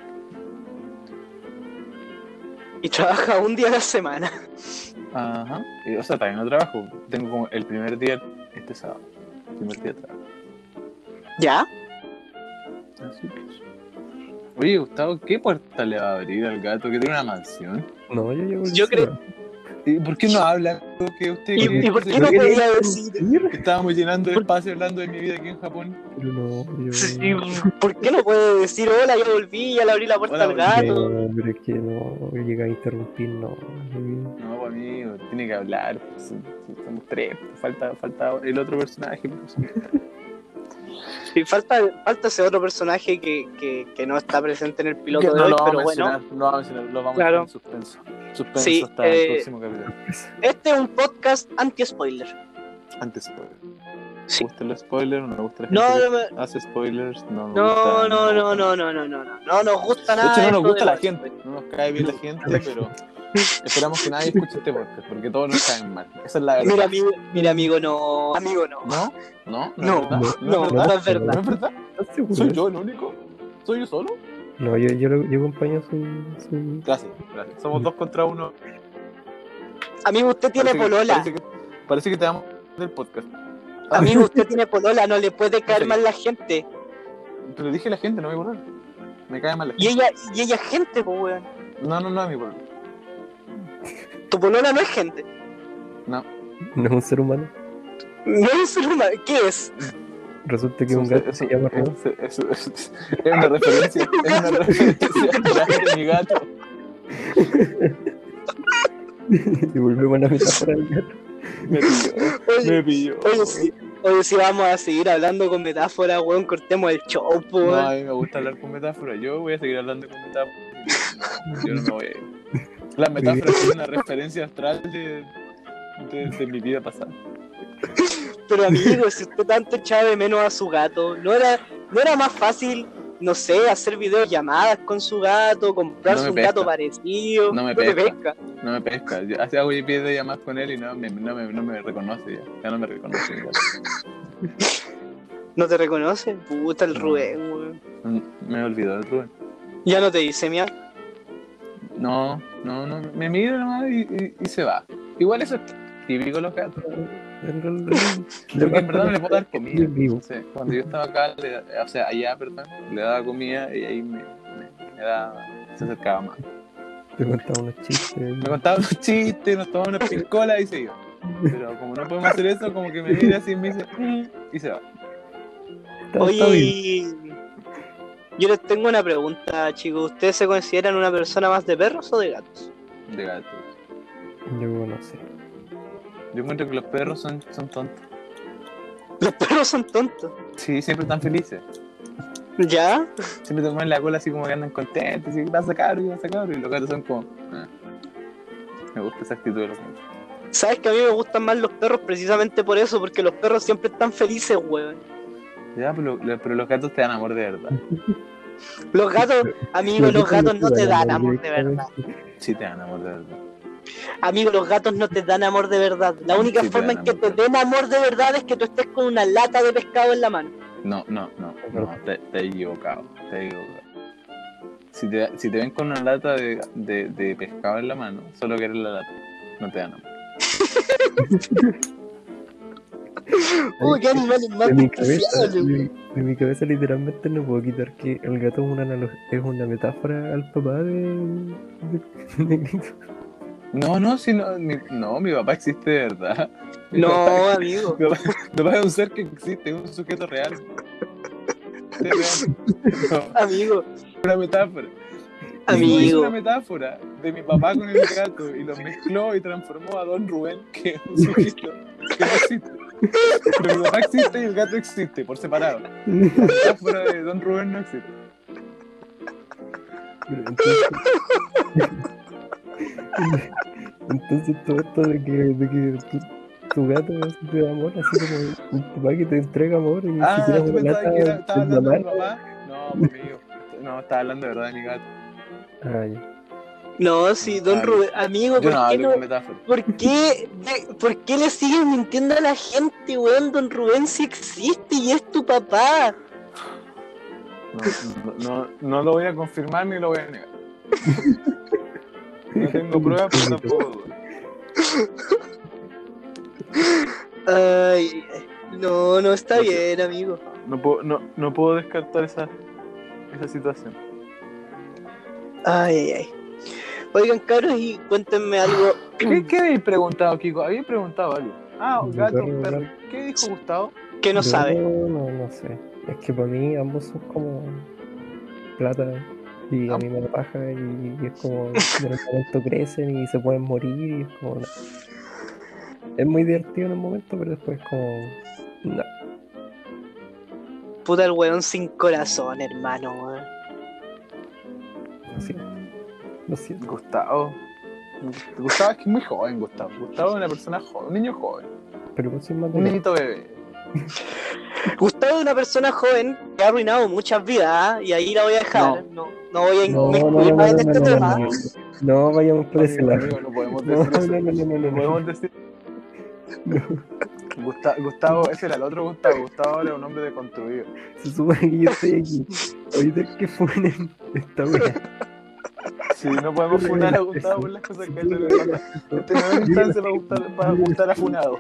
Y trabaja un día a la semana. ajá y, o sea también no trabajo tengo como el primer día este sábado el primer día de trabajo ¿Ya? así pues Oye, Gustavo, ¿qué puerta le va a abrir al gato que tiene una mansión? No, yo llevo Yo creo- Seba. ¿Y por qué no habla? que usted ¿Y- cree y por qué se- no podía decir? Estábamos llenando el espacio hablando de mi vida aquí en Japón. Pero no, yo... Sí, ¿Por qué no puede decir hola? Ya volví, ya le abrí la puerta Hola, al gato. No, pero es que no, llega a interrumpir, no. No, pues, amigo, tiene que hablar. pues, somos tres, pues, falta, falta el otro personaje. Sí, falta, falta ese otro personaje que, que, que no está presente en el piloto de no hoy, lo vamos pero a bueno. mencionar, no lo vamos a mencionar, lo vamos Claro. a dejar en suspenso. Suspenso Sí, hasta el eh, próximo capítulo. Este es un podcast anti-spoiler. Antes spoiler. Sí. ¿Me gustan los spoilers? ¿No me gusta la No, gente no, me- que hace spoilers? No, me no, gusta- no, no, no, no, no, no, no, no nos gusta De nada. hecho, no nos gusta de la gente, no nos cae bien la gente, pero esperamos que nadie escuche este podcast, porque todos nos caen mal. Esa es la verdad. Mira, amigo, mira, amigo, no. Amigo, no. ¿No? ¿No? No, ¿No no, ¿No es no verdad? verdad. ¿No es verdad? ¿Soy yo el único? ¿Soy yo solo? No, yo, yo, lo- yo acompaño su, su... Gracias, gracias. Somos dos contra uno. Amigo, usted tiene Parece que- polola. Parece que, parece que te damos del podcast. Amigo, usted tiene polola, no le puede caer mal la gente. Te lo dije a la gente, no me borrar. Me cae mal la Y gente. ella, y ella es gente, pues weón. No, no, no, mi borrar. Tu polola no es gente. No. No es un ser humano. No es un ser humano. ¿Qué es? Resulta que Es un gato se llama Ron. es- es- es- es una referencia. Es una referencia mi gato. y volvemos a la metáfora del gato. Me pilló. Oye, Me pilló. oye, sí. Oye, si vamos a seguir hablando con metáforas, weón, cortemos el show, No, a mí me gusta hablar con metáforas. Yo voy a seguir hablando con metáforas. Yo no me voy a ir. Las metáforas son una referencia astral de, de, de mi vida pasada. Pero amigo, si usted tanto echaba de menos a su gato, ¿no era, no era más fácil, no sé, hacer videollamadas con su gato, comprarse No un pesca. gato parecido? No me pesca. pesca. No me pesca. Yo hace hago pie llamadas con él y no me, no, me, no me reconoce ya. Ya no me reconoce. ¿No te reconoce? Puta el. Rubén, weón. Mm, Me olvidó el Rubén. Ya no te dice, mía. No, no, no. Me mira nomás y, y, y se va. Igual eso es típico los gatos. Porque en verdad no le puedo dar comida. Vivo. Cuando yo estaba acá, le o sea, allá, perdón, le daba comida y ahí me, me, me daba, se acercaba más. Te contaba unos chistes. Me contaba unos chistes, nos tomaba unas piscolas y se iba. Pero como no podemos hacer eso, como que me mira así y me dice, "Mm", y se va. Oye, yo les tengo una pregunta, chicos. ¿Ustedes se consideran una persona más de perros o de gatos? De gatos. Yo no sé. Yo encuentro que los perros son, son tontos. Los perros son tontos. Sí, siempre están felices. ¿Ya? Siempre te mueven la cola así como que andan contentos, y vas a sacar, y vas a sacar, y los gatos son como. "Ah". Me gusta esa actitud de los gatos. ¿Sabes que a mí me gustan más los perros precisamente por eso? Porque los perros siempre están felices, weón. Ya, pero, lo- pero los gatos te dan amor de verdad. Los gatos, amigos, los gatos no te dan amor de verdad. Sí te dan amor de verdad. Amigos, los gatos no te dan amor de verdad. La única Sí forma en que te de den amor de verdad es que tú estés con una lata de pescado en la mano. No, no, no, no, te, te he equivocado, te he equivocado. Si te, si te ven con una lata de, de, de pescado en la mano, solo quieres la lata, no te dan amor. Uy, qué animales más de mi cabeza, de, mi cabeza literalmente no puedo quitar que el gato es una, es una metáfora al papá de, de. No, no, si no, mi, no, mi papá existe de verdad. Mi No, papá- amigo. Mi papá, mi papá es un ser que existe, es un sujeto real. Es real. No, Amigo, es una metáfora. Amigo. Es una metáfora de mi papá con el gato y lo mezcló y transformó a Don Rubén, que es un sujeto que no existe. Pero mi papá existe y el gato existe, por separado. La metáfora de Don Rubén no existe. Entonces, entonces todo esto de que, de que tu, tu gato te da amor, así como un papá que te entrega amor y Ah, si ¿tú una pensabas lata que era- estaba en la hablando de papá? No, amigo. No, estaba hablando de verdad de mi gato. Ah, ya. no, sí, don Ah, Rubén, amigo, ¿por no qué hablo no? ¿Por qué, de- ¿Por qué le sigues mintiendo a la gente, weón? Don Rubén sí existe y es tu papá. No, no, no, no lo voy a confirmar ni lo voy a negar. No tengo pruebas, pero tampoco dudas. Ay, no, no está No bien, amigo. No puedo, no, no puedo descartar esa, esa situación. Ay, ay, ay. Oigan, cabros, y cuéntenme algo. ¿Qué, qué habéis preguntado, Kiko? Habéis preguntado algo. Ah, gato, perro. ¿Qué dijo Gustavo? que no Yo sabe. No, no sé. Es que para mí ambos son como plata y a Ah. mí me da paja y, y es como en el momento crecen y se pueden morir y es como no. es muy divertido en el momento pero después como no. Puta el weón sin corazón, hermano, weón. Lo siento. Lo siento. Gustavo. Gustavo es que es muy joven, Gustavo. Gustavo es una persona joven, un niño joven. Pero pues sin Un niñito bebé. Gustavo es una persona joven que ha arruinado muchas vidas ¿ah? y ahí la voy a dejar. No, no, voy a No, no, más en este no, tema. no, no, no vayamos por ese lado. no podemos No, decir eso. no, no, no, no, No no. podemos decir. No. Gusta- Gustavo, ese era el otro Gustavo. Gustavo es un hombre deconstruido. Se supone que yo estoy aquí. Ahorita es que funen esta wea. Sí, no podemos funar a Gustavo por las cosas que él le. Este no es instancia para gustar, para gustar a Funado.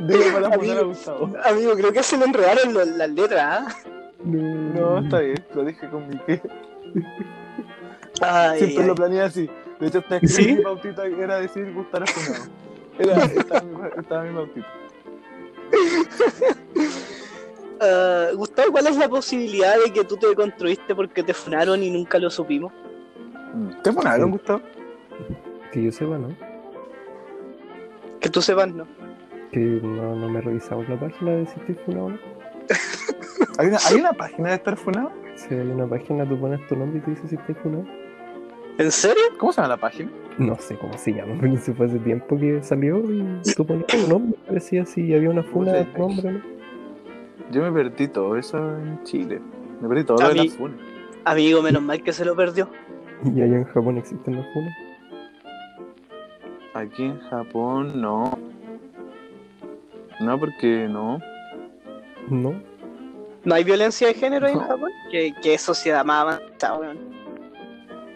Digo para funar a Gustavo. Amigo, creo que se me enredaron lo- las letras, ¿ah? No, está bien, lo dije con mi que. Ay, Siempre ay. lo planeé así. De hecho, hasta escribí ¿Sí? mi pautita que era decir gustar a Funado. Era, estaba, mi, estaba mi pautita. Ah, Gustavo, ¿cuál es la posibilidad de que tú te construiste porque te funaron y nunca lo supimos? ¿Te funaron, Gustavo? Que yo sepa, ¿no? Que tú sepas, ¿no? Que no, no me revisamos la página de si estoy funado o no. ¿Hay una, ¿Hay una página de estar funado? Si hay una página, tú pones tu nombre y te dice si estoy funado. ¿En serio? ¿Cómo se llama la página? No sé cómo se llama, porque se fue hace tiempo que salió y tú ponías tu nombre y decía si había una funa de tu nombre no. Yo me perdí todo eso en Chile. Me perdí todo lo de las funas. Amigo, menos mal que se lo perdió. Y allá en Japón existen las funas. Aquí en Japón no. No, porque no. No. ¿No hay violencia de género ahí en No. Japón? Que, que sociedad más avanzada, weón.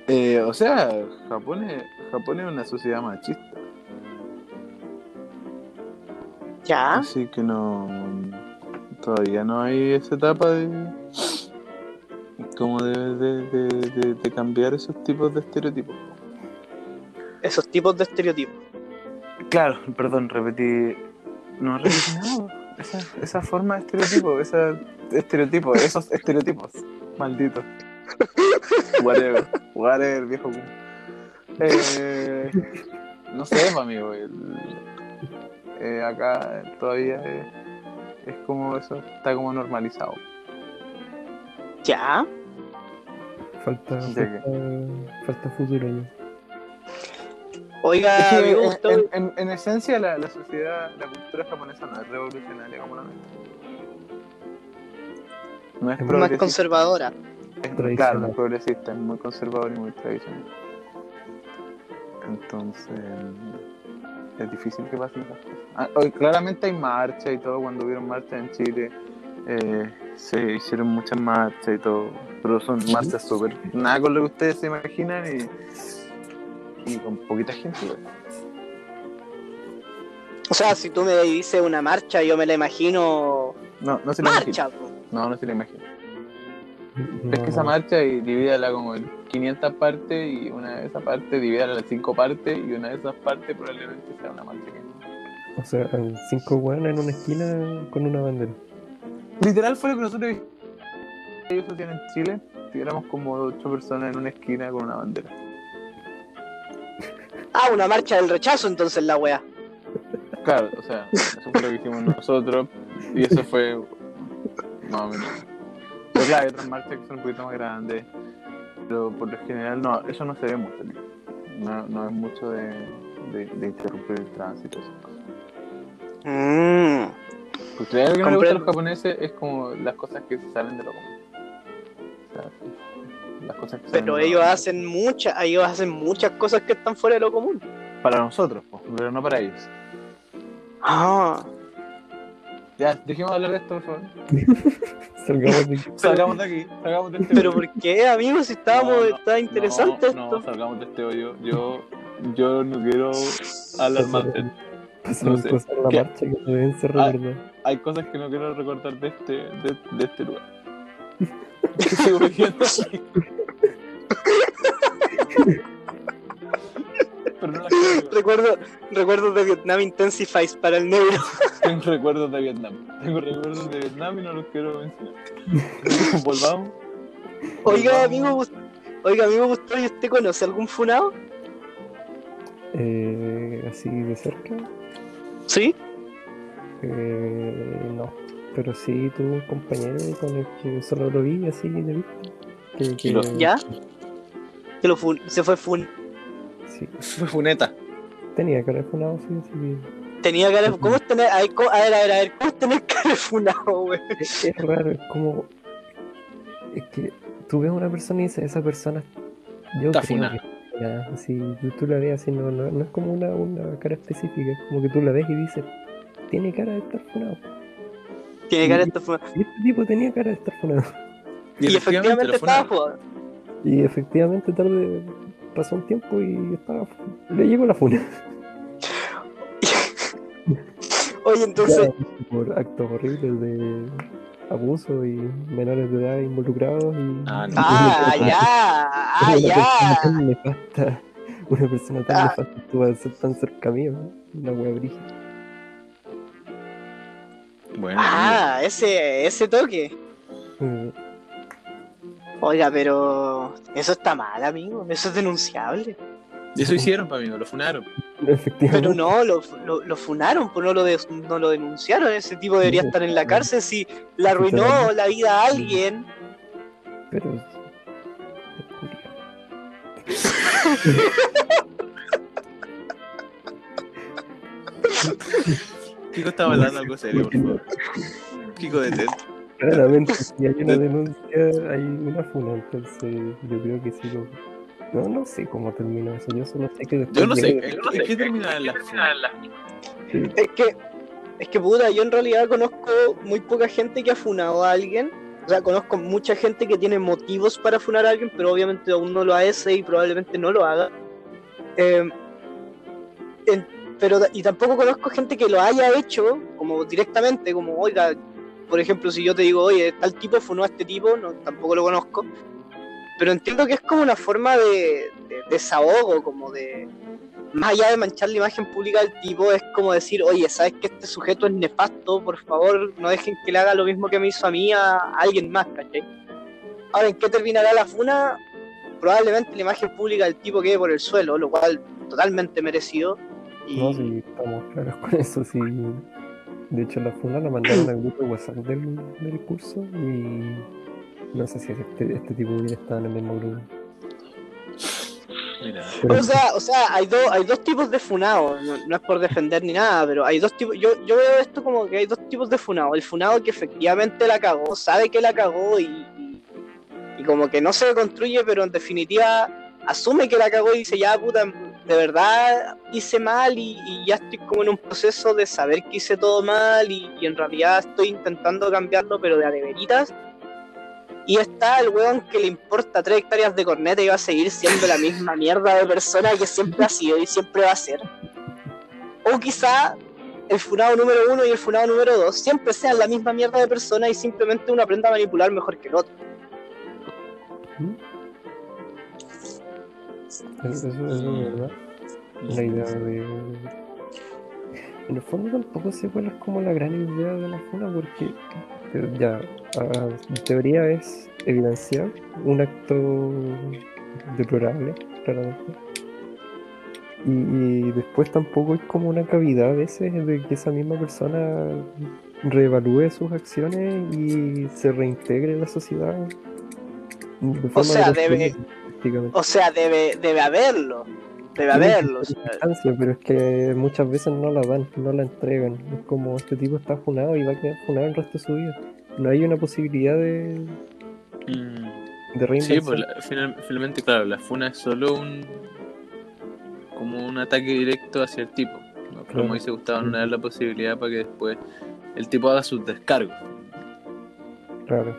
Eh, o sea, Japón es, Japón es una sociedad machista. ¿Ya? Así que no. Todavía no hay esa etapa de. Como de, de- de cambiar esos tipos de estereotipos. Esos tipos de estereotipos. Claro, perdón, repetí. No nada. Esa, esa forma de estereotipo, esa estereotipo, esos estereotipos. Malditos. Whatever, whatever, viejo. Eh, no sé, pues, amigo. el- eh, acá todavía es, es como eso, está como normalizado. ¿Ya? Falta, ¿De falta, falta futuro ya. Oiga, Es que, amigo en, Gustavo, en- en- en esencia la, la sociedad, la cultura japonesa no es revolucionaria como la nuestra. No es Es más conservadora. Es- claro, no es progresista, es muy conservador y muy tradicional. Entonces, es difícil que pasen esas cosas. Ah, hoy claramente hay marcha y todo, cuando hubieron marchas en Chile, eh, se hicieron muchas marchas y todo, pero son marchas súper, nada con lo que ustedes se imaginan y, y con poquita gente. igual. O sea, si tú me dices una marcha, yo me la imagino. No, no se la. Marcha, po. No, no se la imagina. No, Es que esa marcha y divídala como en 500 partes y una de esas partes divídala en 5 partes y una de esas partes probablemente sea una marcha que O sea, cinco hueones en una esquina con una bandera. Literal fue lo que nosotros ellos hacían en Chile. Tuviéramos como 8 personas en una esquina con una bandera. Ah, una marcha del rechazo, entonces la wea. Claro, o sea, eso fue lo que hicimos nosotros y eso fue más o menos. Pero claro, hay otras marchas que son un poquito más grandes, pero por lo general no, eso no se ve mucho. No, no es mucho de, de, de interrumpir el tránsito. esas cosas. Mm. Porque algo que no le gusta a los japoneses es como las cosas que se salen de lo común. O sea, las cosas que salen Pero ellos hacen muchas, ellos hacen muchas cosas que están fuera de lo común. Para nosotros, po, pero no para ellos. Ah. Ya, dejemos de hablar de esto, por favor. Salgamos de aquí. Salgamos de aquí, salgamos de este Pero. ¿por qué, amigos? Si estábamos, No, no, está interesante no, esto. No, salgamos de este hoyo. Yo, yo no quiero hablar más de esto. No sé. cosas en la ¿Qué? marcha que no deben ser Ah. recordadas. Hay cosas que no quiero recordar de este, de, de este lugar. Sigo viviendo aquí. Pero no las quiero recordar. Recuerdo, recuerdos de Vietnam Intensifies para el negro. Tengo recuerdos de Vietnam. Tengo recuerdos de Vietnam y no los quiero mencionar. Volvamos. Oiga, Volvamos. amigo, oiga, amigo Gustavo, ¿y usted conoce algún funado? Eh, así de cerca. ¿Sí? Eh, no. Pero sí tuve un compañero con el que solo lo vi así de vista. Que, que- lo- ¿Ya? Que lo fun- se fue fun. Sí. Fue Funeta. Tenía cara de funado, sí, así que. Tenía cara de... ¿Cómo es tener... A ver, a ver, a ver, ¿cómo es tener cara de funado, güey? Es, es raro, es como. Es que tú ves a una persona y dices, esa persona. Yo Está creo funada. que así, tú, tú la ves así, no, no, no es como una, una cara específica, es como que tú la ves y dices, tiene cara de estar funado. Tiene cara de estar. Y este tipo tenía cara de estar funado. Y, efectivamente, estaba jugando. Y efectivamente tarde pasó un tiempo y estaba, le llegó la funa. Oye, entonces, por actos horribles de abuso y menores de edad involucrados y Ah, no. ah, ya, ah, una ya. persona tan nefasta una persona tan Ah. nefasta estuvo a ser tan cerca mío ¿no? una wea brígida Bueno, Ah, ese, ese toque. Eh, Oiga, pero eso está mal, amigo. Eso es denunciable. eso hicieron, pa' amigo, lo funaron. efectivamente Pero no, lo, lo, lo funaron, pues no lo, de- no lo denunciaron. Ese tipo debería estar en la cárcel si le arruinó la vida a alguien. pero es. Kiko estaba hablando algo serio, por favor. Kiko, detente. claramente si hay una denuncia hay una funa entonces yo creo que sí lo no no sé cómo terminó eso yo solo sé que después Yo no sé, llegué- ¿en ¿en qué terminaron las funas? sí, Es que, es que puta, yo en realidad conozco muy poca gente que ha funado a alguien. O sea, conozco mucha gente que tiene motivos para funar a alguien, pero obviamente aún no lo hace y probablemente no lo haga. Eh, en- pero y tampoco conozco gente que lo haya hecho como directamente, como oiga, por ejemplo, si yo te digo, oye, tal tipo funó a este tipo, no, tampoco lo conozco. Pero entiendo que es como una forma de, de desahogo, como de, más allá de manchar la imagen pública del tipo, es como decir, oye, sabes que este sujeto es nefasto, por favor, no dejen que le haga lo mismo que me hizo a mí a alguien más, ¿cachai? Ahora, ¿en qué terminará la funa? Probablemente la imagen pública del tipo quede por el suelo, lo cual totalmente merecido. Y, no sí estamos claros con eso sí. De hecho la funa la mandaron al grupo de WhatsApp del, del curso y no sé si este, este tipo hubiera estado en el mismo grupo. Mira, Pero O sea, o sea hay, dos hay dos tipos de funado, no, no es por defender ni nada, pero hay dos tipos, yo, yo veo esto como que hay dos tipos de funado, el funado que efectivamente la cagó, sabe que la cagó y, y, y como que no se construye, pero en definitiva asume que la cagó y dice, ya puta, de verdad hice mal y, y ya estoy como en un proceso de saber que hice todo mal y, y en realidad estoy intentando cambiarlo, pero de a. Y está el weón que le importa tres hectáreas de corneta y va a seguir siendo la misma mierda de persona que siempre ha sido y siempre va a ser. O quizá el funado número uno y el funado número dos siempre sean la misma mierda de persona y simplemente uno aprenda a manipular mejor que el otro. Eso, es verdad. La idea de. En el fondo tampoco sé cuál es como la gran idea de la funa, porque pero ya, en teoría es evidenciar un acto deplorable, claramente. Y, y después tampoco es como una cavidad a veces de que esa misma persona reevalúe sus acciones y se reintegre en la sociedad. Sea, debe-. O sea, debe, debe haberlo. Debe haberlo. o sea, Instancia, pero es que muchas veces no la dan, no la entregan. Es como este tipo está funado y va a quedar funado el resto de su vida. No hay una posibilidad de, Mm, de Sí, pues la- final- finalmente, claro, la funa es solo un. como un ataque directo hacia el tipo. Como dice Gustavo, no le da la posibilidad para que después el tipo haga sus descargos. Claro.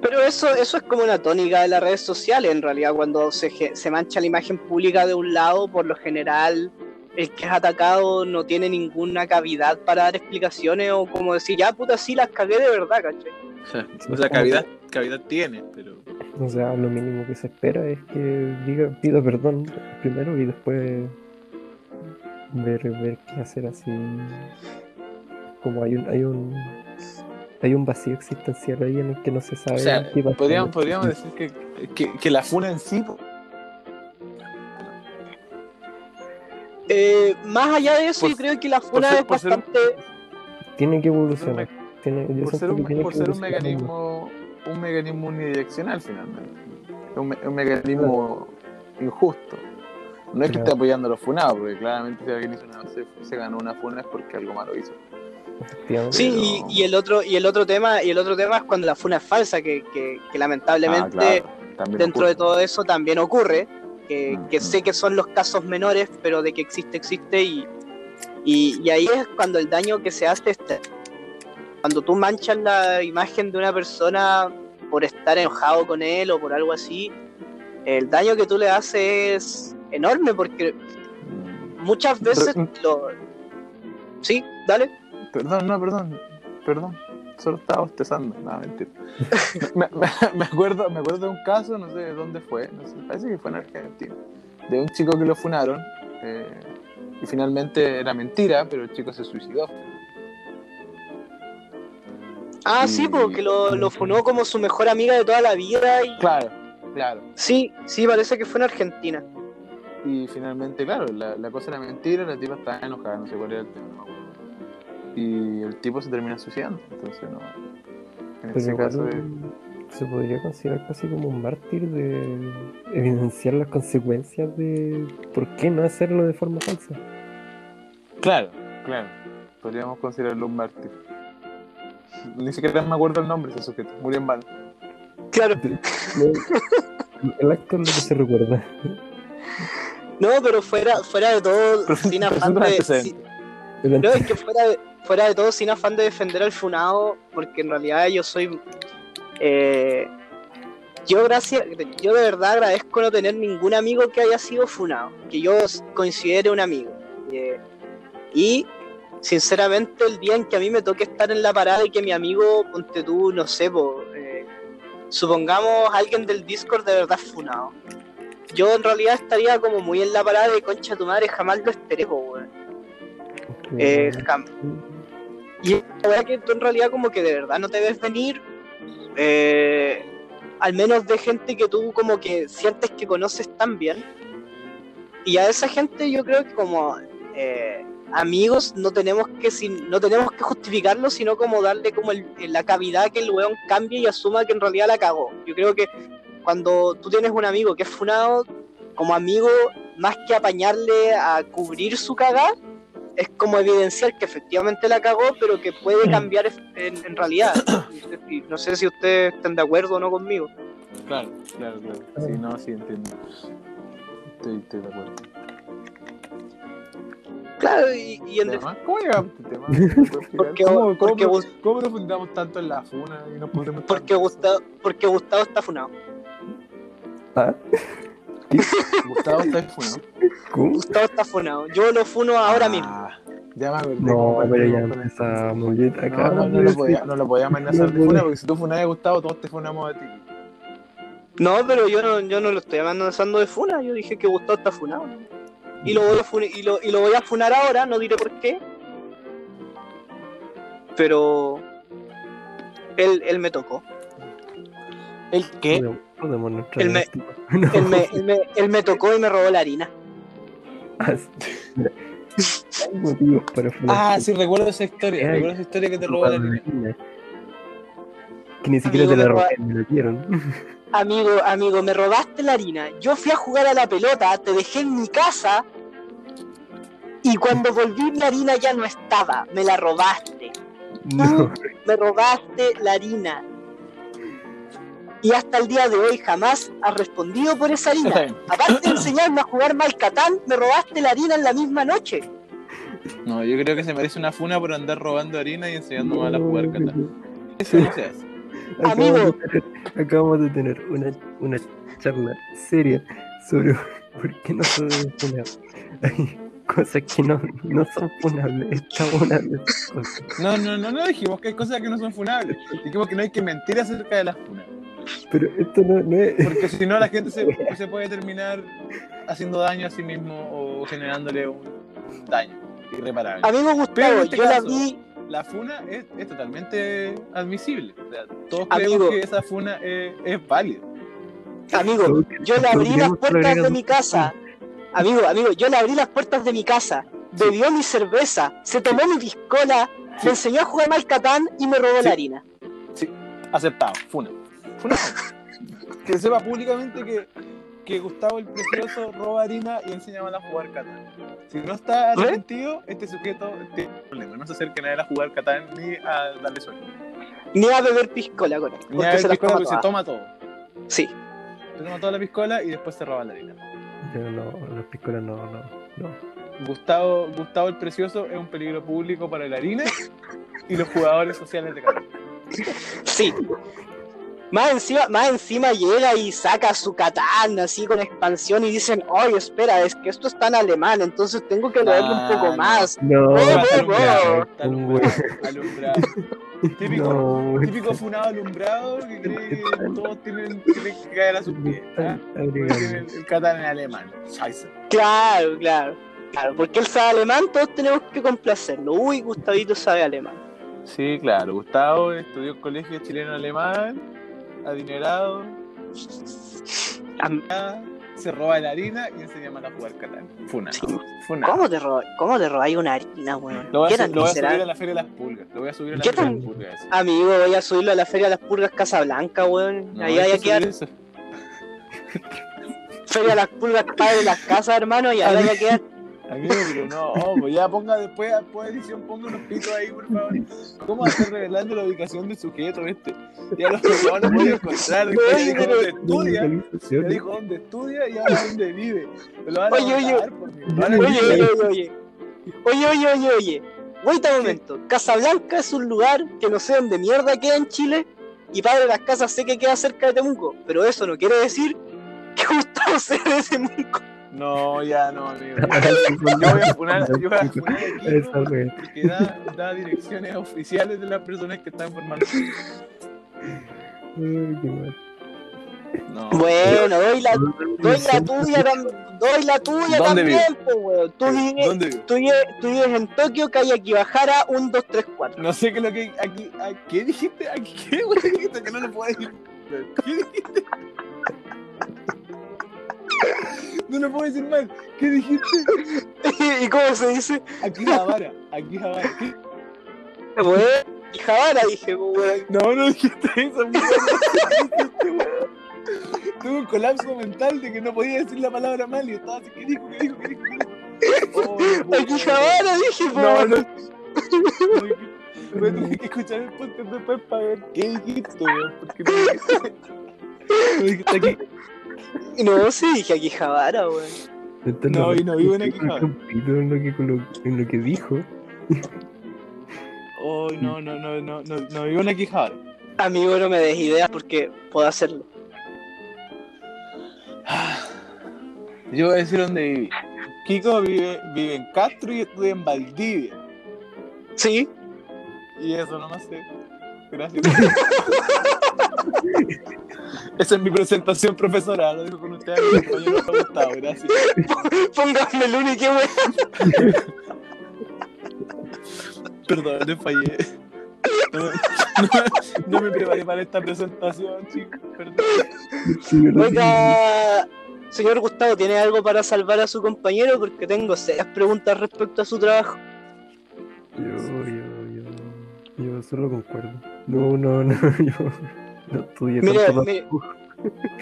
Pero eso, eso es como una tónica de las redes sociales, en realidad, cuando se, se mancha la imagen pública de un lado, por lo general, el que es atacado no tiene ninguna cavidad para dar explicaciones o como decir, ya puta, sí las cagué de verdad, ¿cachai? O sea, cavidad, cavidad tiene, pero. o sea, lo mínimo que se espera es que diga, pida perdón primero y después ver, ver qué hacer así. Como hay un, hay un hay un vacío existencial ahí en el que no se sabe O sea, qué va a podríamos, decir que, que, que la funa en sí. Eh, más allá de eso, Por- yo creo que la funa ser- es un- bastante... Tiene que evolucionar. Tiene, por ser un, por ser mecanismo un mecanismo unidireccional finalmente un, me- un mecanismo injusto no es que Claro. esté apoyando a los funados porque claramente si alguien hizo una, se, se ganó una funa es porque algo malo hizo. Sí, y, y el otro y el otro tema y el otro tema es cuando la funa es falsa, que, que- que lamentablemente Ah, claro, dentro ocurre. de todo eso también ocurre. que, que sé que son los casos menores, pero de que existe, existe y, y, y ahí es cuando el daño que se hace cuando tú manchas la imagen de una persona por estar enojado con él o por algo así, el daño que tú le haces es enorme porque muchas veces lo... Sí, dale. Perdón, no, perdón. Perdón. Solo estaba bostezando. No, mentira. me, me- me acuerdo, me acuerdo de un caso, no sé de dónde fue. No sé, parece que fue en Argentina. De un chico que lo funaron. eh, y finalmente era mentira, pero el chico se suicidó. Ah, Y- sí, porque lo, lo funó como su mejor amiga de toda la vida y... Claro, claro. Sí, sí, parece que fue en Argentina. Y finalmente, claro, la, la cosa era mentira, la tipa estaba enojada, no sé cuál era el tema. Y el tipo se termina suicidando. Entonces, no. En Pero ese caso, se podría considerar casi como un mártir de evidenciar las consecuencias de por qué no hacerlo de forma falsa. Claro, claro. Podríamos considerarlo un mártir. Ni siquiera me acuerdo el nombre de ese sujeto. Murió en vano. Claro. El acto es lo que se recuerda. No, pero fuera, fuera de todo, Pero- sin afán de... No, es que fuera de, fuera de todo, sin afán de defender al funado, porque en realidad yo soy. eh, yo, gracias, yo de verdad agradezco no tener ningún amigo que haya sido funado, que yo considere un amigo. Eh, y sinceramente, el día en que a mí me toque estar en la parada y que mi amigo, ponte tú, no sé, po, eh, supongamos alguien del Discord de verdad funado. Yo en realidad estaría como muy en la parada de concha tu madre, jamás lo esperé, po, weón. Eh, y es weá que tú en realidad como que de verdad no te ves venir, eh, al menos de gente que tú como que sientes que conoces tan bien. Y a esa gente yo creo que como eh, amigos no tenemos que sin, no tenemos que justificarlo, sino como darle como el- la cavidad que el weón cambie y asuma que en realidad la cagó. Yo creo que cuando tú tienes un amigo que es funado, como amigo, más que apañarle a cubrir su cagada, es como evidenciar que efectivamente la cagó, pero que puede cambiar ef- en, en realidad. Y no sé si ustedes están de acuerdo o no conmigo. Claro, claro, claro. Sí, no, sí, entiendo. Estoy, estoy de acuerdo. Claro, y, y en ¿Tema? ¿Cómo llegamos a este tema? Porque- ¿Cómo, cómo, porque cómo profundizamos tanto en la funa y nos pusimos porque Gustavo, porque Gustavo está funado. ¿Ah? Gustavo está funado. ¿Cómo? Gustavo está funado. Yo lo funo ahora mismo. Ah, Ya me acordé. No, pero ya con empezamos. ya No, lo podía, no lo podía amenazar No de funa porque si tú funas a Gustavo, todos te funamos a ti. No, pero yo no, yo no lo estoy amenazando de funa. Yo dije que Gustavo está funado. Y lo voy a fune- y lo, y lo voy a funar ahora, no diré por qué. Pero él, él me tocó. ¿El qué? Podemos no en me-. No. Él me, él, me, él me tocó y me robó la harina. Ah, sí. Hay motivos para. Ah, sí, recuerdo esa historia. Ay. Recuerdo esa historia que te robó la niña. Que ni siquiera Amigo, te la robé, me la dieron. Amigo, amigo, me robaste la harina. Yo fui a jugar a la pelota, te dejé en mi casa. Y cuando volví la harina ya no estaba. Me la robaste. No. Me robaste la harina. Y hasta el día de hoy jamás has respondido por esa harina. Aparte de enseñarme a jugar mal Catán, me robaste la harina en la misma noche. No, yo creo que se merece una funa por andar robando harina y enseñando mal a jugar Catán. Eso no se hace. Acabamos Amigo. de tener, acabamos de tener una, una charla seria sobre por qué no se debe funar. Hay cosas que no, no son funables, está funables. No, no, no, no dijimos que hay cosas que no son funables. Dijimos que no hay que mentir acerca de las funas. Pero esto no, no es. Porque si no, la gente se, se puede terminar haciendo daño a sí mismo o generándole un daño irreparable. Amigo Pero Gustavo, en este yo la vi. La funa es, es totalmente admisible. O sea, todos Amigo. creemos que esa funa es, es válida. Amigo, yo le abrí las puertas de mi casa. Amigo, amigo, yo le abrí las puertas de mi casa. Bebió mi cerveza, se tomó mi piscola, Sí. me enseñó a jugar mal Catán y me robó Sí. la harina. Aceptado, funa. Que sepa públicamente que, que Gustavo el Precioso roba harina y enseña mal a jugar Catán. Si no está arrepentido, este sujeto tiene problemas. No se acerca a él a jugar Catán ni a darle sueño. Ni a beber piscola con él, Ni a las piscola toma porque se toma todo. Sí. Se toma toda la piscola y después se roba la harina. Pero no, los piscolas no, no, no. Gustavo, Gustavo el Precioso es un peligro público para la harina y los jugadores sociales de Qatar. Sí. Más encima, más encima llega y saca su katana así con expansión y dicen, oye, espera, es que esto está en alemán, entonces tengo que leerlo Ah, un poco no. más. No, Está alumbrado, está alumbrado, alumbrado. Típico, no, típico funado alumbrado que cree que todos tienen, tienen que caer a sus pies. ¿ah? el, en alemán. Scheiße. Claro, claro. Claro, porque él sabe alemán, todos tenemos que complacerlo. Uy, Gustavito sabe alemán. Sí, claro. Gustavo estudió en colegio chileno alemán, adinerado, Am- se roba la harina y enseña mal a jugar Catán. Funa. Sí. Funa. ¿Cómo te, ro ¿Cómo te robáis una harina, weón? Lo voy, ¿Qué a, su- lo voy a subir a la Feria de las Pulgas. Lo voy a subir a la ¿Qué Feria de las Pulgas. Amigo, voy a subirlo a la Feria de las Pulgas Casablanca, weón. No, Ahí hay vaya a que quedar. Feria de las Pulgas Padre de las Casas, hermano, y ahí vaya a quedar. Amigo, pero no, pues ya ponga después, después de edición, ponga unos pitos ahí, por favor. ¿Cómo estar revelando la ubicación del sujeto este? Ya lo, lo van a poder encontrar, después dijo dónde estudia, dijo dónde estudia y ahora dónde vive. Lo van a Oye, oye. oye, oye, oye. Oye, oye, oye, oye. Wait a momento. Casablanca es un lugar que no sé dónde mierda queda en Chile. Y Padre de las Casas sé que queda cerca de Temuco. Pero eso no quiere decir que Gustavo sea de Temuco. No, ya no, amigo. Yo voy a funar, yo voy a funar aquí, wea. porque da, da direcciones oficiales de las personas que están formando. No. Bueno, doy la, doy la tuya, tam- doy la tuya ¿Dónde también, weón. Tú vives, tú, vives, tú vives en Tokio, calle Akibahara 1, 2, 3, 4. No sé qué es lo que aquí, ¿a ¿qué dijiste? ¿Aquí qué güey dijiste que no lo puedo decir? ¿Qué dijiste? No lo puedo decir mal. ¿Qué dijiste? ¿Y cómo se dice? Aquí Javara, aquí Javara. Akibahara, dije, po, weón. No, no dijiste eso. Tuve un colapso mental de que no podía decir la palabra mal y estaba así, ¿qué dijo? ¿Qué dijo? ¿Qué dijo? ¿Qué dijo? Oh, no puedo. Akibahara, dije, No, weón. no. Voy a tener que escuchar el podcast después para ver qué dijiste, weón. Porque no dijiste. No dijiste aquí. No, sí, dije Akibahara, weón. Esto No, y no vivo en pito en lo que, colo- en lo que dijo. Oh, no, no, no, no, no, no vivo en Aquijada. Amigo, no me des ideas porque puedo hacerlo. Yo voy a decir dónde viví. Kiko vive, vive en Castro y estudia en Valdivia. Sí, Y eso no más sé. Gracias. Esa es mi presentación profesora. Lo dejo con ustedes, mi compañero Gustavo. Gracias. póngame el único, weón. Perdón, le fallé. No, no- no me preparé para esta presentación, chicos. Perdón. Oiga, señor Gustavo, ¿tiene algo para salvar a su compañero? Porque tengo serias preguntas respecto a su trabajo. Yo, yo, yo. Yo solo concuerdo. No, no, no, yo no estudié Mire, mire. tampoco.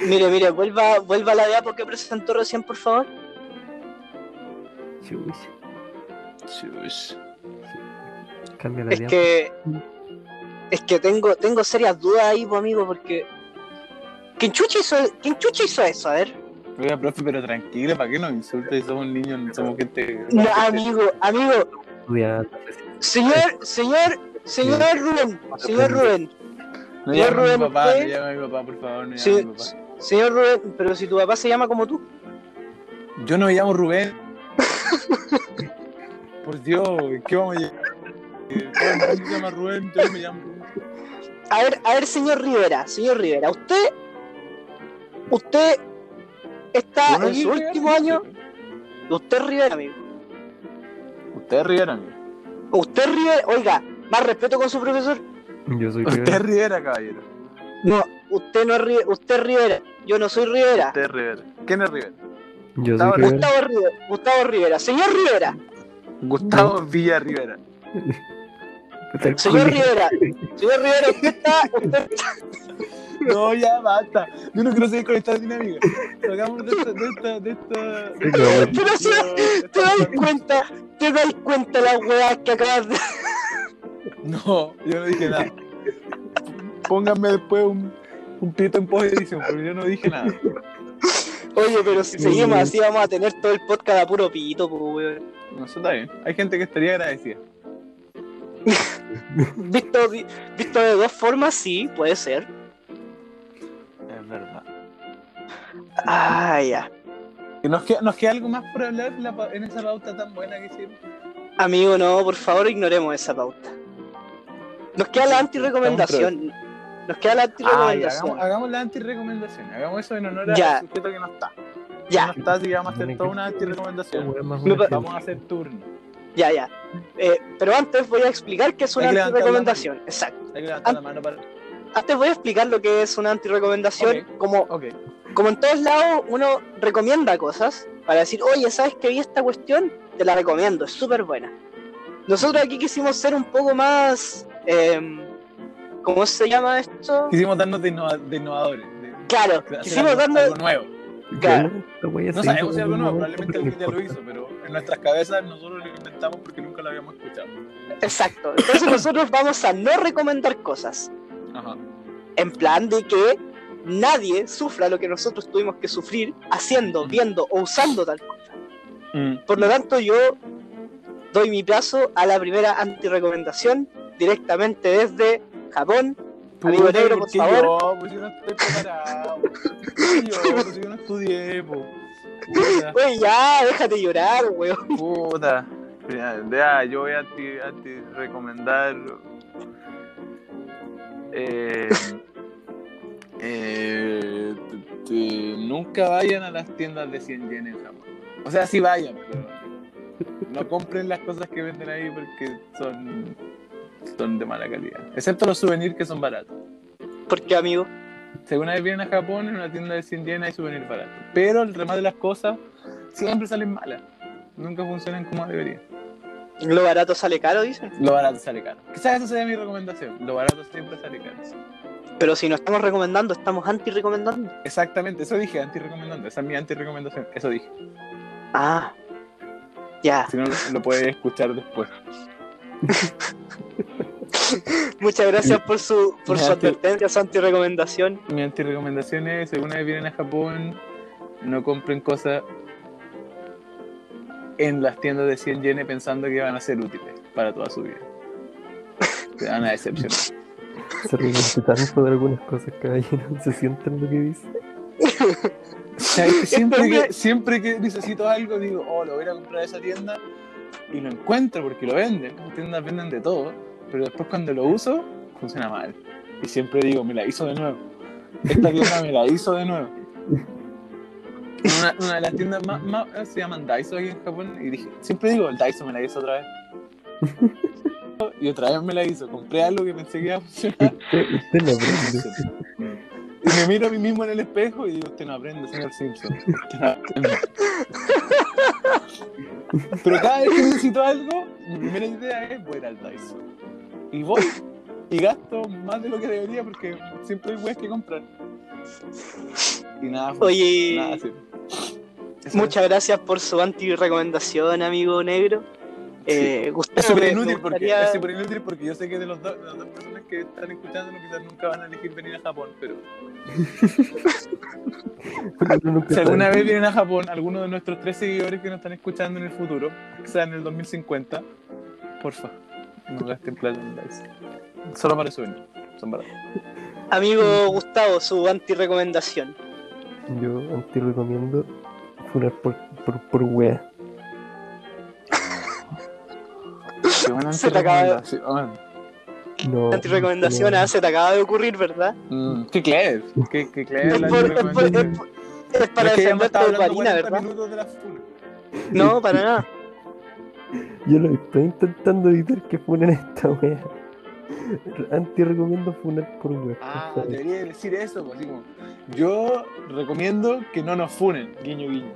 Mire, mire, vuelva, vuelva a la diapo que presentó recién, por favor. Chuch, Shush. Cambia la Es que. Es que tengo, tengo serias dudas ahí, pues, amigo, porque. ¿Quién chucha hizo, ¿Quién chucha hizo eso? A ver. Oiga, profe, pero tranquila, ¿para qué nos insultes? Somos niños, no somos gente. No, amigo, amigo, señor, señor, señor Rubén, señor Rubén, No llame a Rubén, mi papá, usted- no llame a mi papá, por favor, no llame Sí, a mi papá. señor Rubén, pero si tu papá se llama como tú. Yo no me llamo Rubén. Por Dios, ¿qué vamos a mundo se llama Rubén, yo no me llamo Rubén. A ver, a ver, señor Rivera, señor Rivera, usted, usted está en su último año. Usted es Rivera, amigo. Usted es Rivera, amigo. Usted es Rivera, oiga, más respeto con su profesor. Yo soy Usted es Rivera. Caballero. No, usted no es Rivera, usted es Rivera. Yo no soy Rivera. Usted es Rivera. ¿Quién es Rivera? Yo soy Gustavo Rivera. Gustavo Rivera, Gustavo Rivera, señor Rivera, Gustavo Villa Rivera. Señor. Rivera, señor Rivera, usted está, usted No, ya basta. Yo no quiero seguir con esta dinámica. Hagamos de esta, de esta, de esta. Pero si te das cuenta, te das cuenta las weas que acabas de. No, yo no dije nada. Pónganme después un, un pito en post edición, porque yo no dije nada. Oye, pero si seguimos así vamos a tener todo el podcast a puro pito, pues, weón. No, eso está bien. Hay gente que estaría agradecida. Visto, visto de dos formas, sí, puede ser. Es verdad. Ah, ya. ¿Y ¿Nos queda, ¿Nos queda algo más por hablar en esa pauta tan buena que hicimos? Amigo, no, por favor, ignoremos esa pauta. Nos queda la anti-recomendación. Nos queda la Ah, anti-recomendación. hagamos, hagamos la anti-recomendación. Hagamos eso en honor Ya. al sujeto que no está. Ya, No está, así que vamos a hacer toda una anti-recomendación. Vamos a hacer turno. ya, ya. Eh, pero antes voy a explicar qué es una anti-recomendación. Exacto. Hay que levantar An- la mano para. Antes voy a explicar lo que es una anti-recomendación. Como, como en todos lados, uno recomienda cosas para decir, oye, ¿sabes que vi esta cuestión? Te la recomiendo, es súper buena. Nosotros aquí quisimos ser un poco más. Em, ¿Cómo se llama esto? Quisimos darnos de, innova- de innovadores. de- Claro, de quisimos algo, darnos. algo nuevo. Claro. No sabemos si algo nuevo, probablemente alguien ya lo hizo, pero en nuestras cabezas nosotros lo inventamos porque nunca lo habíamos escuchado. Exacto. Entonces nosotros vamos a no recomendar cosas. Ajá. En plan de que nadie sufra lo que nosotros tuvimos que sufrir haciendo, viendo o usando tal cosa. Mm. Por lo tanto, yo doy mi paso a la primera anti-recomendación directamente desde Japón. Amigo Puta, negro, ¿por favor. Yo, pues yo no estoy preparado. ¿Por qué yo, pues yo no estudié, po. Güey, ya, déjate llorar, weón. Puta. Ya, yo voy a ti, a ti recomendar. Eh, eh, nunca vayan a las tiendas de 100 yen en Japón. O sea, sí vayan, pero no compren las cosas que venden ahí porque son, son de mala calidad. Excepto los souvenirs que son baratos. Porque, amigo, Si alguna vez vienen a Japón, en una tienda de 100 yen hay souvenirs baratos. Pero el remate de las cosas siempre salen malas. Nunca funcionan como deberían. lo barato sale caro, dicen. Lo barato sale caro. Quizás esa sea mi recomendación. Lo barato siempre sale caro. Pero si no estamos recomendando, estamos anti-recomendando. Exactamente, eso dije, anti-recomendando. Esa es mi anti-recomendación. Eso dije. Ah, ya. Si no, lo puedes escuchar después. Muchas gracias por su, por su te- advertencia, su anti-recomendación. Mi anti-recomendación es: si alguna vez vienen a Japón, no compren cosas en las tiendas de 100 yenes pensando que van a ser útiles para toda su vida. Te van a decepcionar. Se tanto de algunas cosas, caballero. Se sienten lo que dice. ¿Sabes que siempre, que, siempre que necesito algo, digo, oh, lo voy a comprar a esa tienda y lo encuentro porque lo venden. Las tiendas venden de todo, pero después cuando lo uso, funciona mal. Y siempre digo, me la hizo de nuevo. Esta tienda me la hizo de nuevo. Una, una de las tiendas más, más- se llaman Daiso aquí en Japón y dije, siempre digo, el Daiso me la hizo otra vez. Y otra vez me la hizo. Compré algo que pensé que iba a funcionar Usted, usted aprende. y me miro a mí mismo en el espejo y digo, usted no aprende, señor Simpson. Usted no aprende". Pero cada vez que necesito algo, mi primera idea es voy a ir al Daiso. Y voy y gasto más de lo que debería porque siempre hay weas que comprar. Y nada, nada Oye, sirve. Eso muchas gracias por su anti-recomendación, amigo negro. Eh, Es súper inútil, porque, gustaría- es súper inútil porque yo sé que de, los dos- de las dos personas que están escuchando quizás nunca van a elegir venir a Japón, pero Si alguna vez vienen a Japón, alguno de nuestros tres seguidores que nos están escuchando en el futuro, quizás en el 2050, porfa, no gasten plata en Dice. Solo para souvenir, son baratos. Amigo Gustavo, su anti-recomendación. Yo anti recomiendo funar por, por, por wea. Qué buena Se te acaba de- antirecomendación. No. Anti-recomendación, no. ah, se te acaba de ocurrir, ¿verdad? Mm, qué clever, qué, qué clever Es, por- es por- antirecomendación. es por- es para defenderte de 40 ¿verdad? de. No, para nada. Yo lo estoy intentando evitar que funen esta wea. Anti recomiendo funar por wea. Ah, debería decir eso, pues, así como, yo recomiendo que no nos funen, guiño guiño.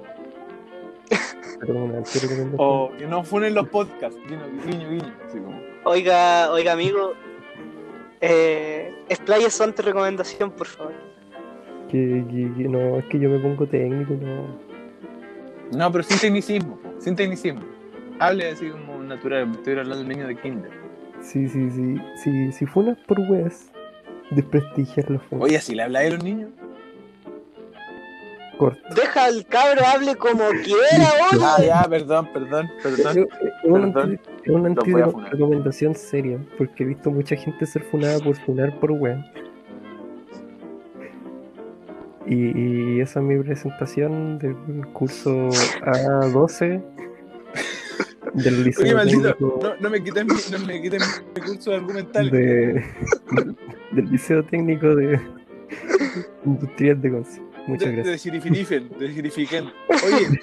Anti recomendación. O que no funen los podcasts, guiño guiño, guiño. Así como. Oiga, oiga, amigo. Eh, explaye su anti-recomendación, por favor. Que, que- que no, es que yo me pongo técnico, no. No, pero sin tecnicismo, sin tecnicismo. Hable así como natural, estoy hablando de un niño de kinder. Sí, sí, sí. Si, si funas por weas, desprestigiar los. Oye, si le habláis a los niños, corto. Deja al cabro hable como quiera, oye. Ah, ya, perdón, perdón, Es perdón. una, Perdón, anti- es una los voy a funar. recomendación seria, porque he visto mucha gente ser funada por funar por web. Y, y esa es mi presentación del curso A12 del liceo Oye, maldito, técnico no, no me quiten mi, no me quiten mi recurso argumental. de, del liceo técnico de industrial de Conce. Muchas de, gracias. de de Shirifiquen. Oye,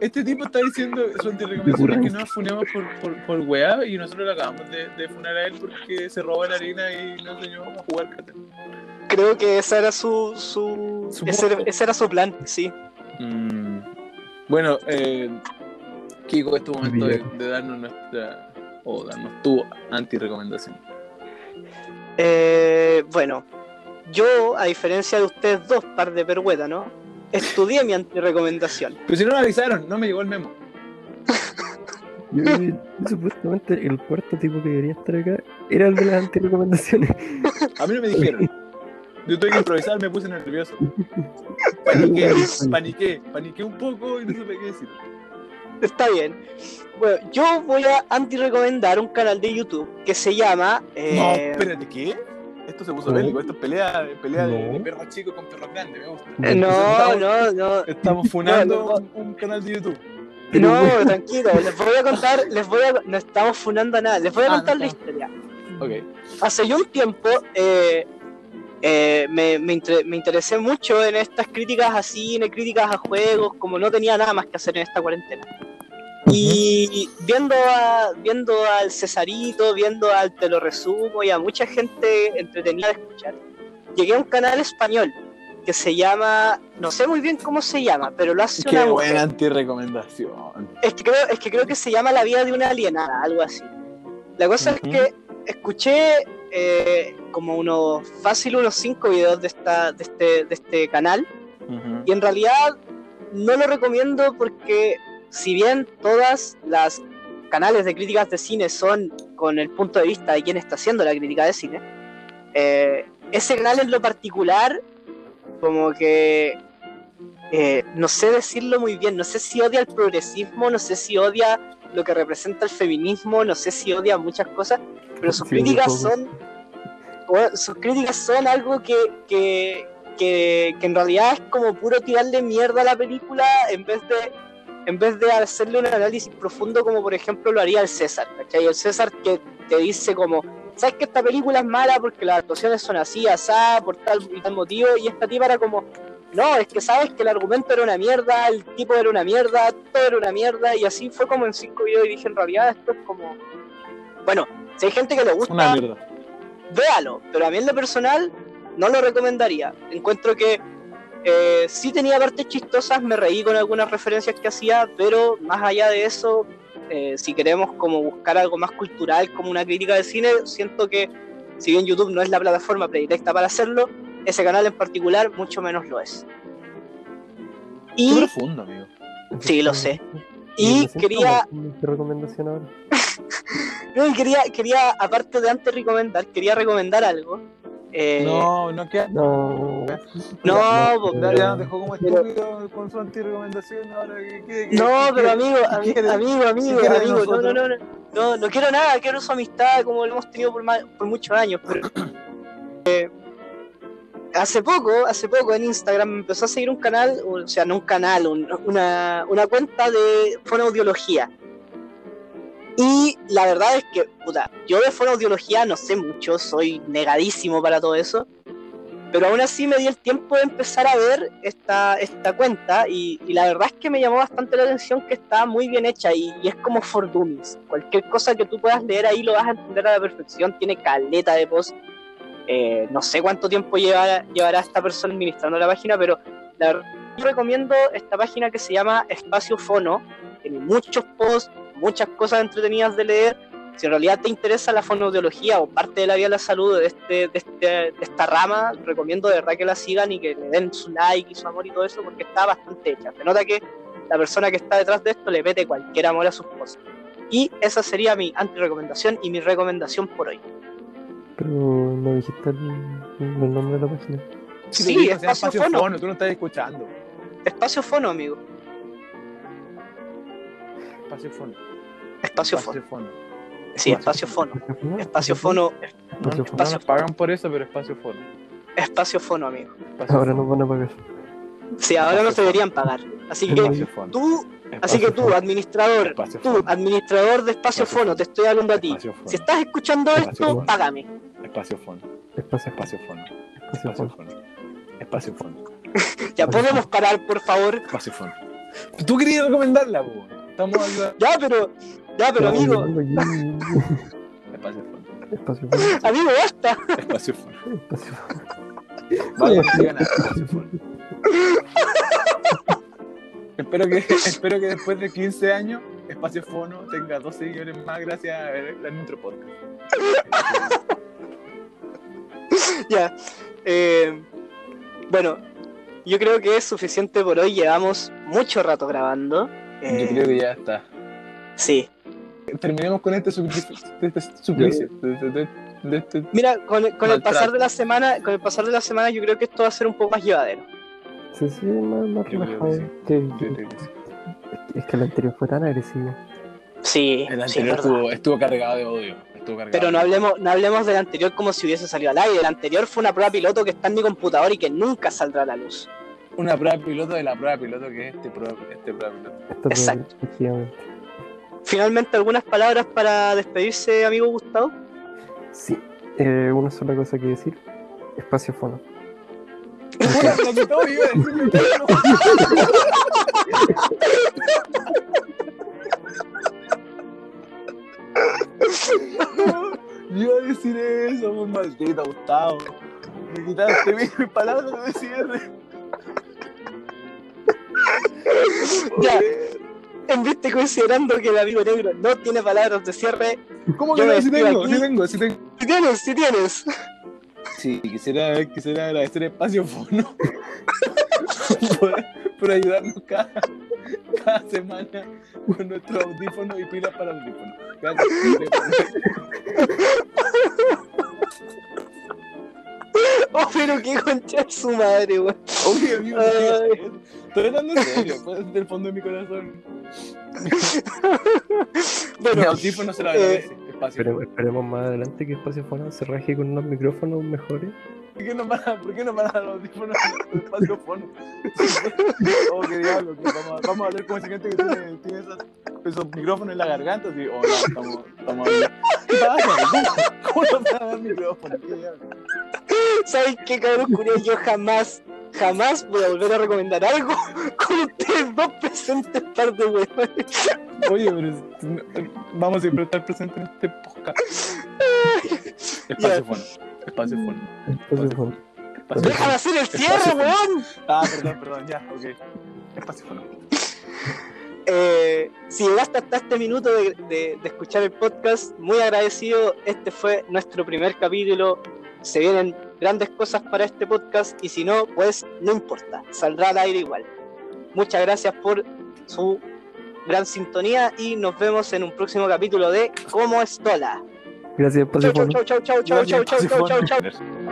este tipo está diciendo su antirrecomendación es que nos funemos por, por, por weá y nosotros lo acabamos de, de funar a él porque se robó la harina y nos enseñó a jugar Catán. Creo que esa era su, su ese, ese era su plan, sí. Mm, Bueno, eh, Kiko, es tu momento de, darnos nuestra. o darnos tu antirecomendación. Eh, bueno, yo, a diferencia de ustedes dos, par de perhuetas, ¿no? Estudié mi antirecomendación. Pero si no me avisaron, no me llegó el memo. Yo, yo- supuestamente el cuarto tipo que debería estar acá era el de las antirecomendaciones. A mí no me dijeron. Yo tuve que improvisar, me puse nervioso. Paniqué, paniqué, paniqué un poco y no supe qué decir. Está bien. Bueno, yo voy a antirecomendar un canal de YouTube que se llama. No, eh, espérate, ¿qué? Esto se puso No. bélico, esto es pelea, pelea de, No. de perros chicos con perros grandes, me gusta. eh, no, no, no. Estamos funando No, no, un, un canal de YouTube. No, tranquilo, les voy a contar, les voy a, no estamos funando a nada, les voy a Ah, no contar la historia. Ok. Hace un tiempo eh, eh, me, me, inter- me interesé mucho en estas críticas a cine, críticas a juegos, como no tenía nada más que hacer en esta cuarentena. Y viendo a, viendo al Cesarito, viendo al Te lo resumo y a mucha gente entretenida de escuchar, llegué a un canal español que se llama, no sé muy bien cómo se llama, pero lo hace Qué una buena antirecomendación. Es que, creo, es que creo que se llama La vida de una alienada, algo así. La cosa Ujú. es que escuché eh, como unos fácil unos cinco videos de esta de este, de este canal Ujú. y en realidad no lo recomiendo porque si bien todas las canales de críticas de cine son con el punto de vista de quien está haciendo la crítica de cine, eh, ese canal en lo particular como que eh, no sé decirlo muy bien, no sé si odia el progresismo, no sé si odia lo que representa el feminismo, no sé si odia muchas cosas, pero sus Sí, críticas son bueno, sus críticas son algo que, que, que, que en realidad es como puro tirarle mierda a la película en vez de en vez de hacerle un análisis profundo como por ejemplo lo haría el César, ¿cachai? El César que te dice como, ¿sabes que esta película es mala porque las actuaciones son así, asá, por tal y tal motivo? Y esta tipa era como, no, es que sabes que el argumento era una mierda, el tipo era una mierda, todo era una mierda, y así fue como en cinco videos y dije, en realidad esto es como... Bueno, si hay gente que le gusta, Una mierda. véalo, pero a mí en lo personal no lo recomendaría. Encuentro que eh, sí tenía partes chistosas, me reí con algunas referencias que hacía, pero más allá de eso, eh, si queremos como buscar algo más cultural, como una crítica de cine, siento que si bien YouTube no es la plataforma predilecta para hacerlo, ese canal en particular mucho menos lo es. Qué Y profundo, amigo. Sí, lo sé. Y quería- mi recomendación ahora. no, y quería, quería, aparte de antes recomendar, quería recomendar algo. Eh, No, no queda. No. No, pues, Ya, pero- ya nos dejó como pero- estúpido con su antirecomendación. Ahora, ¿qué, qué, qué- No, qué pero amigo, ami- amigo, amigo, amigo, no, no, no, no, no, no quiero nada, quiero su amistad como lo hemos tenido por, ma- por muchos años, pero eh, hace poco, hace poco en Instagram me empezó a seguir un canal, o sea, no un canal, un- una, una cuenta de fonoaudiología. Y la verdad es que, puta, yo de fonoaudiología no sé mucho, soy negadísimo para todo eso. Pero aún así me di el tiempo de empezar a ver esta, esta cuenta y, y la verdad es que me llamó bastante la atención que está muy bien hecha y, y es como for dummies. Cualquier cosa que tú puedas leer ahí lo vas a entender a la perfección, tiene caleta de post. Eh, no sé cuánto tiempo llevará, llevará esta persona administrando la página, pero la verdad yo recomiendo esta página que se llama Espacio Fono, tiene muchos posts, muchas cosas entretenidas de leer. Si en realidad te interesa la fonoaudiología o parte de la vida de la salud de, este, de, este, de esta rama, recomiendo de verdad que la sigan y que le den su like y su amor y todo eso porque está bastante hecha. Se nota que la persona que está detrás de esto le mete cualquier amor a sus cosas. Y esa sería mi anti-recomendación y mi recomendación por hoy. Pero no dijiste el, el nombre de la página. Sí, sea espacio espacio fono. fono, tú no estás escuchando. Espacio fono, amigo. Espacio fono. Espacio fono. Espacio fono. Sí, espacio fono. Espacio fono, No, nos pagan por eso, pero espacio fono. espacio fono, amigo. Espacio Ahora fono. nos van a pagar. Sí, ahora nos deberían pagar. Así que tú, así que tú, administrador, Espacio tú, fono. administrador de espacio Espacio fono, fono. te estoy hablando a ti. Si estás escuchando Espacio esto, fono. págame. Espacio fono. Espacio, Espacio fono. espacio, Espacio fono. Espacio fono. Ya podemos parar, por favor. Espacio fono. Tú querías recomendarla, po. Estamos ayudando. Ya, pero, ya, pero amigo, Espacio fono. Espacio, amigo, basta. Espacio fono. espacio. Sigan a Espacio fono. espero, que, espero que después de 15 años, Espacio Fono tenga dos seguidores más gracias a ver a nuestro podcast. Ya. Eh, bueno, yo creo que es suficiente por hoy. Llevamos mucho rato grabando. Eh, Yo creo que ya está. Sí. Terminemos con este suplicio. de este suplicio, este- Mira, con, el- con el Maltrato. pasar de la semana, con el pasar de la semana, yo creo que esto va a ser un poco más llevadero. Sí, sí, más, más relajado. sí. Sí. Es que el anterior fue tan agresivo. Sí, El anterior estuvo, estuvo cargado de odio. Estuvo cargado Pero no de- hablemos, no hablemos del anterior como si hubiese salido al aire. El anterior fue una prueba piloto que está en mi computador y que nunca saldrá a la luz. Una prueba piloto de la prueba piloto que es este prueba, este prueba piloto. Esto es Exacto. efectivamente. Finalmente, algunas palabras para despedirse, amigo Gustavo. Sí, eh, una sola cosa que decir. Espacio fono. Puta, lo que todo iba a decir. Yo iba a decir eso, un maldito Gustavo. Me quitaste mi- mis palabras de cierre. Ya. En viste considerando que el amigo negro no tiene palabras de cierre, ¿Cómo que no? Despido tengo, aquí. sí tengo, si tienes, si tienes. Sí, quisiera, quisiera agradecer Espacio Fono por, por ayudarnos cada, cada semana con nuestro audífono y pilas para audífono. Gracias. Oh, pero qué concha es su madre, weón. Obvio, amigo, Ay. estoy hablando en serio, pues, del fondo de mi corazón. Bueno, audífono se lo agradece. Espacio Esperemos, esperemos más adelante que Espacio Fono se raje con unos micrófonos mejores. ¿Por qué no van a, ¿por qué no van a los audífonos espacio fono? oh, qué diablo, que vamos, a, vamos a hablar con esa gente que tiene, tiene esas- esos micrófonos en la garganta. Así, oh, no, estamos, estamos hablando. ¿Qué pasa? ¿Cómo, no van a dar micrófono? ¿Qué diablo? ¿Sabes qué, cabrón curioso? Yo jamás, jamás voy a volver a recomendar algo con ustedes dos presentes, par de weones. Oye, pero no, vamos siempre a estar presentes en este podcast. Espacio fono. Espacio fono. Espacio Fono. Espacio ¡Déjame hacer el cierre, weón! Ah, perdón, perdón, ya, ok. Espacio fono. Eh, si llegaste hasta este minuto de, de- de escuchar el podcast, muy agradecido. Este fue nuestro primer capítulo. Se vienen grandes cosas para este podcast y si no, pues no importa, saldrá al aire igual. Muchas gracias por su gran sintonía y nos vemos en un próximo capítulo de Como Estola. Gracias, Chau, chau, chau, chau, chau, chau, chau, chau, chau.